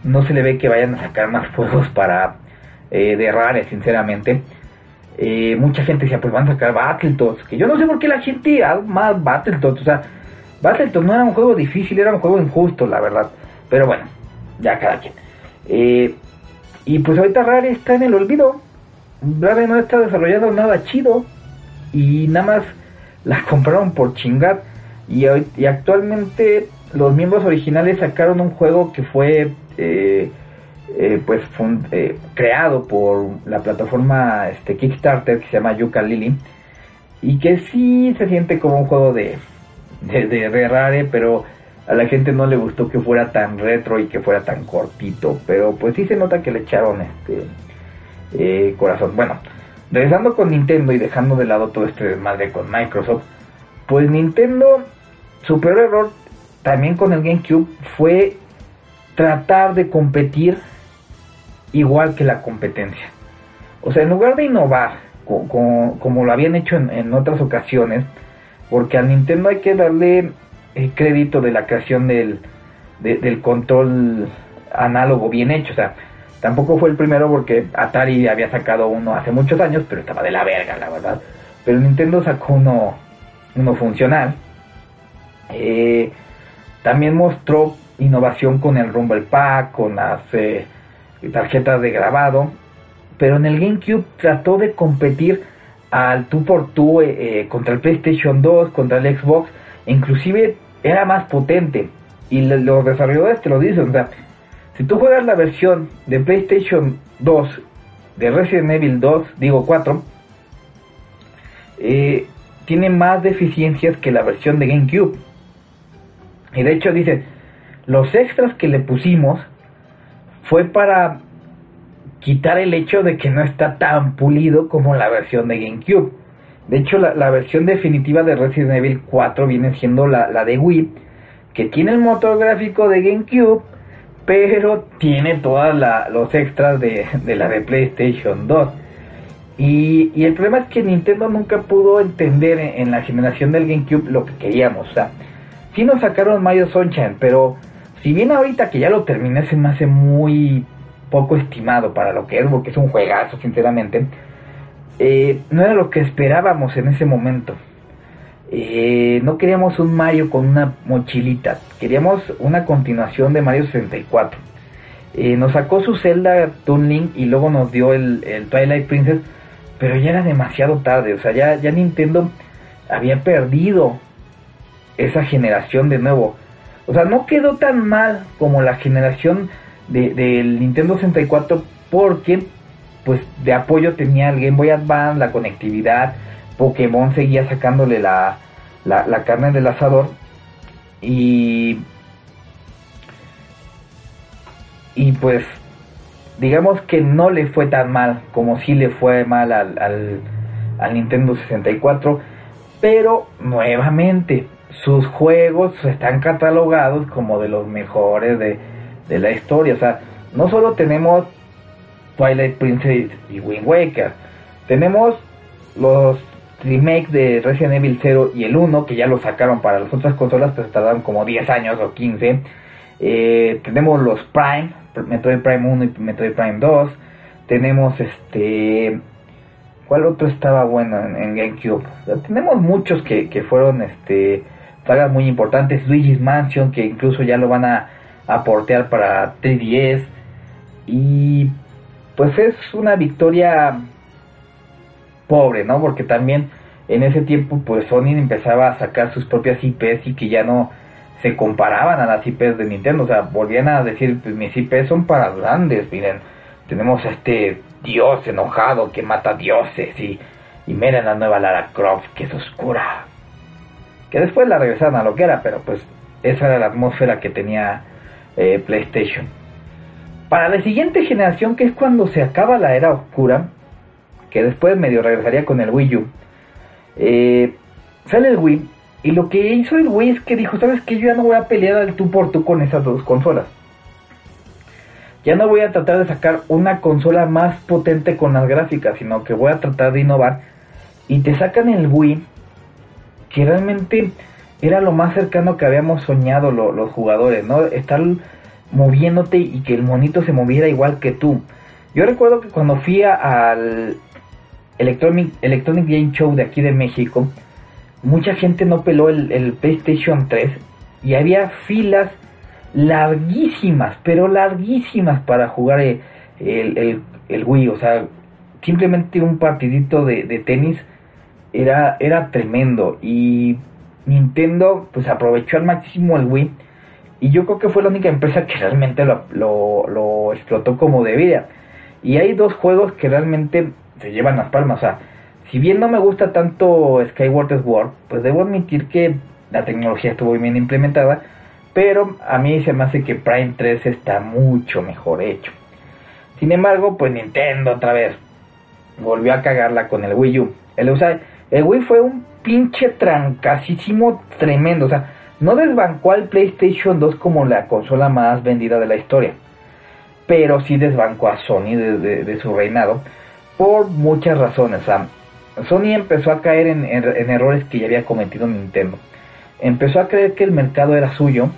no se le ve que vayan a sacar más juegos para eh, de Rare sinceramente. Eh, mucha gente decía pues van a sacar Battletoads que yo no sé por qué la gente más Battletoads o sea Battletoads no era un juego difícil era un juego injusto la verdad pero bueno ya cada quien. Eh, y pues ahorita Rare está en el olvido. Rare no está desarrollando nada chido y nada más la compraron por chingar y, y actualmente los miembros originales sacaron un juego que fue eh, eh, pues eh, creado por la plataforma este Kickstarter que se llama Yuka Lily. Y que sí se siente como un juego de, de, de, rare pero a la gente no le gustó que fuera tan retro y que fuera tan cortito. Pero pues sí se nota que le echaron este corazón. Bueno regresando con Nintendo y dejando de lado todo este desmadre con Microsoft pues Nintendo su peor error también con el GameCube fue tratar de competir igual que la competencia. O sea, en lugar de innovar como lo habían hecho en, otras ocasiones, porque al Nintendo hay que darle el eh, crédito de la creación del, del control análogo bien hecho. O sea, tampoco fue el primero porque Atari había sacado uno hace muchos años, pero estaba de la verga, la verdad. Pero Nintendo sacó uno, uno funcional. Eh, también mostró innovación con el Rumble Pack, con las eh, tarjetas de grabado, pero en el GameCube trató de competir al tú por tú eh, contra el PlayStation 2, contra el Xbox, inclusive era más potente. Y los desarrolladores te lo dicen, o sea, si tú juegas la versión de PlayStation 2 de Resident Evil 2, digo 4, tiene más deficiencias que la versión de GameCube. Y de hecho dice, los extras que le pusimos fue para quitar el hecho de que no está tan pulido como la versión de GameCube. De hecho, la, versión definitiva de Resident Evil 4 viene siendo la, de Wii, que tiene el motor gráfico de GameCube, pero tiene todos los extras de, la de PlayStation 2. Y, el problema es que Nintendo nunca pudo entender en, la generación del GameCube lo que queríamos. O sea, sí nos sacaron Mario Sunshine, pero si bien ahorita que ya lo terminé se me hace muy poco estimado para lo que es, porque es un juegazo, sinceramente, eh, no era lo que esperábamos en ese momento. Eh, no queríamos un Mario con una mochilita, queríamos una continuación de Mario 64. Eh, nos sacó su Zelda Toon y luego nos dio el, Twilight Princess, pero ya era demasiado tarde, o sea, ya, ya Nintendo había perdido esa generación de nuevo. O sea, no quedó tan mal como la generación de, del Nintendo 64 porque pues de apoyo tenía el Game Boy Advance, la conectividad, Pokémon seguía sacándole la, la, carne del asador y y pues digamos que no le fue tan mal como si le fue mal al, al, al Nintendo 64 pero nuevamente sus juegos están catalogados como de los mejores de, la historia. O sea, no solo tenemos Twilight Princess y Wind Waker, tenemos los remakes de Resident Evil 0 y el 1, que ya lo sacaron para las otras consolas, pero tardaron como 10 años o 15. Eh, tenemos los Prime, Metroid Prime 1 y Metroid Prime 2. Tenemos este ¿Cuál otro estaba bueno en, GameCube? tenemos muchos que, que, fueron este sagas muy importantes. Luigi's Mansion, que incluso ya lo van a, aportear para 3DS. Y pues es una victoria pobre, ¿no? Porque también en ese tiempo pues Sony empezaba a sacar sus propias IPs y que ya no se comparaban a las IPs de Nintendo. O sea, volvían a decir, pues mis IPs son para grandes, miren. Tenemos a este dios enojado que mata dioses y, y miren la nueva Lara Croft que es oscura. Que después la regresaron a lo que era, pero pues esa era la atmósfera que tenía eh, PlayStation. Para la siguiente generación, que es cuando se acaba la era oscura, que después medio regresaría con el Wii U, eh, sale el Wii y lo que hizo el Wii es que dijo, sabes que yo ya no voy a pelear al tú por tú con esas dos consolas. Ya no voy a tratar de sacar una consola más potente con las gráficas, sino que voy a tratar de innovar. Y te sacan el Wii, que realmente era lo más cercano que habíamos soñado los jugadores, ¿no? Estar moviéndote y que el monito se moviera igual que tú. Yo recuerdo que cuando fui al Electronic, Game Show de aquí de México, mucha gente no peló el, PlayStation 3 y había filas larguísimas, pero larguísimas para jugar el, el, Wii. O sea, simplemente un partidito de, tenis era, era tremendo. Y Nintendo pues aprovechó al máximo el Wii Y yo creo que fue la única empresa que realmente lo, lo, explotó como debía. Y hay dos juegos que realmente se llevan las palmas. O sea, si bien no me gusta tanto Skyward Sword, pues debo admitir que la tecnología estuvo bien implementada. Pero a mí se me hace que Prime 3 está mucho mejor hecho. Sin embargo, pues Nintendo otra vez volvió a cagarla con el Wii U. El, o el Wii fue un pinche trancasísimo tremendo. O sea, no desbancó al PlayStation 2 como la consola más vendida de la historia. Pero sí desbancó a Sony de, su reinado por muchas razones. O sea, Sony empezó a caer en, errores que ya había cometido Nintendo. Empezó a creer que el mercado era suyo.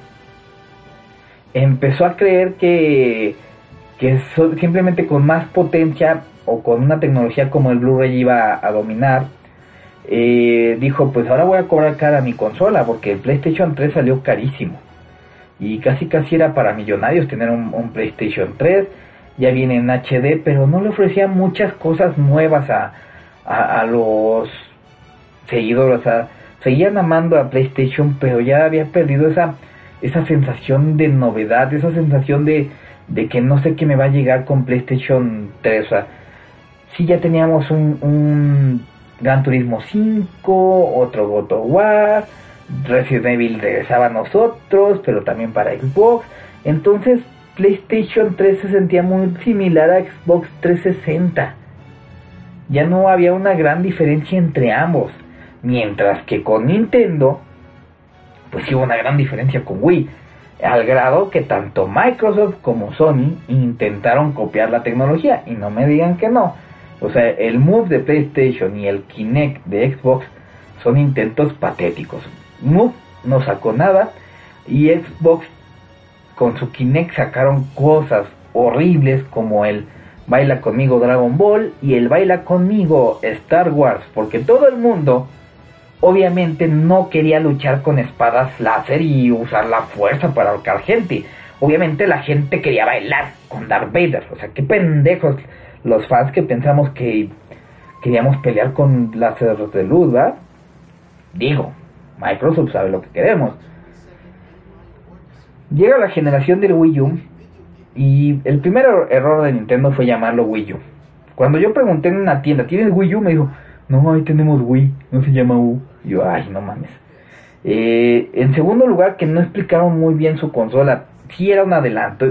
Empezó a creer que, que simplemente con más potencia o con una tecnología como el Blu-ray iba a dominar eh, dijo, pues ahora voy a cobrar cara a mi consola, porque el PlayStation 3 salió carísimo. Y casi casi era para millonarios tener un, PlayStation 3. Ya viene en HD, pero no le ofrecía muchas cosas nuevas a, a, los seguidores. O sea, seguían amando a PlayStation, pero ya había perdido esa, esa sensación de novedad, esa sensación de, de que no sé qué me va a llegar con PlayStation 3. O sea, ya teníamos un Gran Turismo 5, otro God War, Resident Evil regresaba a nosotros, pero también para Xbox. Entonces PlayStation 3 se sentía muy similar a Xbox 360. Ya no había una gran diferencia entre ambos. Mientras que con Nintendo, pues sí hubo una gran diferencia con Wii. Al grado que tanto Microsoft como Sony intentaron copiar la tecnología. Y no me digan que no o sea, el Move de PlayStation y el Kinect de Xbox son intentos patéticos. Move no sacó nada y Xbox con su Kinect sacaron cosas horribles como el Baila conmigo Dragon Ball y el Baila conmigo Star Wars, porque todo el mundo obviamente no quería luchar con espadas láser y usar la fuerza para ahorcar gente. Obviamente la gente quería bailar con Darth Vader, o sea, qué pendejos los fans que pensamos que queríamos pelear con láser de luz, ¿verdad? Digo, Microsoft sabe lo que queremos. Llega la generación del Wii U y el primer error de Nintendo fue llamarlo Wii U. Cuando yo pregunté en una tienda, ¿tienes Wii U? Me dijo, no, ahí tenemos Wii, no se llama U. Y yo, ay, no mames. Eh, en segundo lugar, que no explicaron muy bien su consola. Sí era un adelanto.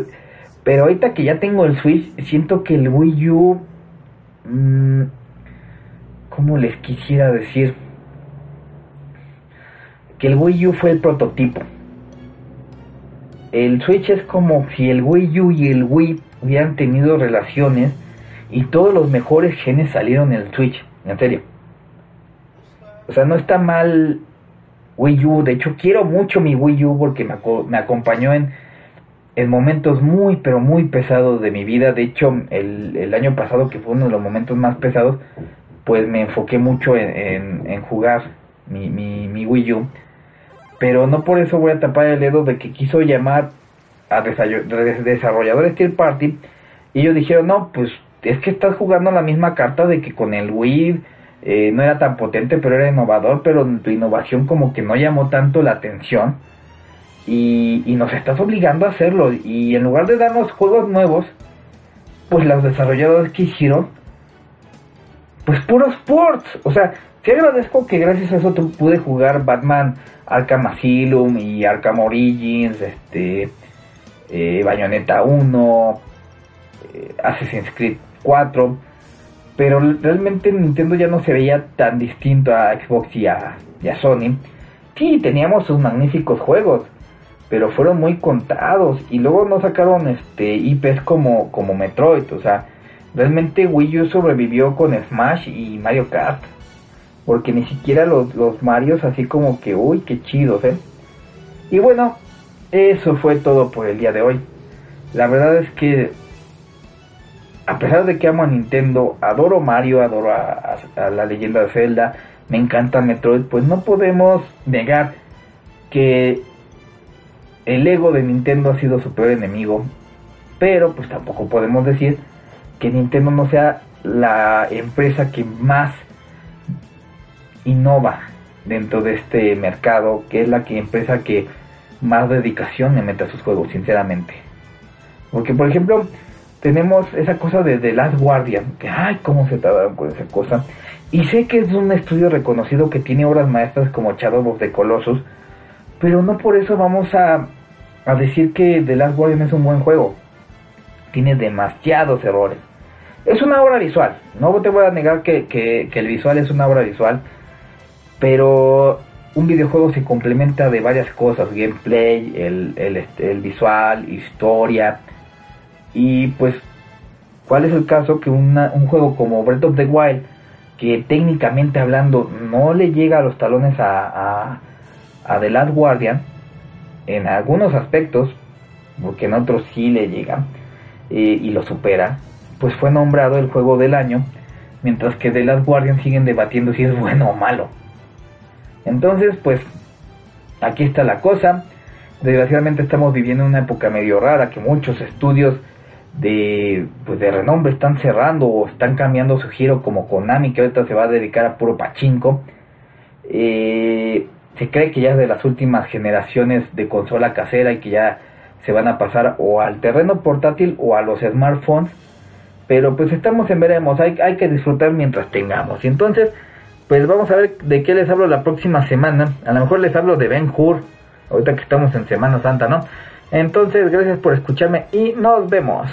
Pero ahorita que ya tengo el Switch, siento que el Wii U... Mmm, ¿Cómo les quisiera decir? Que el Wii U fue el prototipo. El Switch es como si el Wii U y el Wii hubieran tenido relaciones y todos los mejores genes salieron en el Switch. En serio. O sea, no está mal Wii U. De hecho, quiero mucho mi Wii U porque me, me acompañó en en momentos muy, pero muy pesados de mi vida. De hecho, el, año pasado, que fue uno de los momentos más pesados, pues me enfoqué mucho en, en, jugar mi, mi, mi, Wii U. Pero no por eso voy a tapar el dedo de que quiso llamar a desarrolladores Steel Party. Y ellos dijeron, no, pues es que estás jugando la misma carta de que con el Wii eh, no era tan potente, pero era innovador, pero tu innovación como que no llamó tanto la atención y, nos estás obligando a hacerlo. Y en lugar de darnos juegos nuevos, pues los desarrolladores que hicieron, pues puros ports. O sea, te agradezco que gracias a eso pude jugar Batman Arkham Asylum y Arkham Origins, este, eh, Bayonetta 1, eh, Assassin's Creed 4. Pero realmente Nintendo ya no se veía tan distinto a Xbox y a, y a Sony. Sí, teníamos sus magníficos juegos pero fueron muy contados y luego no sacaron este IPs como como Metroid, o sea, realmente Wii U sobrevivió con Smash y Mario Kart, porque ni siquiera los, los Marios así como que, uy, qué chidos, ¿eh? Y bueno, eso fue todo por el día de hoy. La verdad es que, a pesar de que amo a Nintendo, adoro Mario, adoro a, a la leyenda de Zelda, me encanta Metroid, pues no podemos negar que el ego de Nintendo ha sido su peor enemigo, pero pues tampoco podemos decir que Nintendo no sea la empresa que más innova dentro de este mercado, que es la que empresa que más dedicación le mete a sus juegos, sinceramente. Porque, por ejemplo, tenemos esa cosa de The Last Guardian, que ay, cómo se tardaron con esa cosa. Y sé que es un estudio reconocido que tiene obras maestras como Shadow of the Colossus, pero no por eso vamos a, a decir que The Last Guardian es un buen juego. Tiene demasiados errores. Es una obra visual, no te voy a negar que, que, el visual es una obra visual, pero un videojuego se complementa de varias cosas, gameplay, el, este, el visual, historia, y pues, ¿cuál es el caso? Que una, un juego como Breath of the Wild, que técnicamente hablando no le llega a los talones a, a The Last Guardian, en algunos aspectos, porque en otros sí le llega, eh, y lo supera, pues fue nombrado el juego del año, mientras que The Last Guardian siguen debatiendo si es bueno o malo. Entonces, pues, aquí está la cosa. Desgraciadamente estamos viviendo una época medio rara que muchos estudios de, pues de renombre están cerrando o están cambiando su giro como Konami que ahorita se va a dedicar a puro pachinko. Eh, se cree que ya es de las últimas generaciones de consola casera y que ya se van a pasar o al terreno portátil o a los smartphones. Pero pues estamos en veremos, hay, hay que disfrutar mientras tengamos. Y entonces, pues vamos a ver de qué les hablo la próxima semana. A lo mejor les hablo de Ben Hur, ahorita que estamos en Semana Santa, ¿no? Entonces, gracias por escucharme y nos vemos.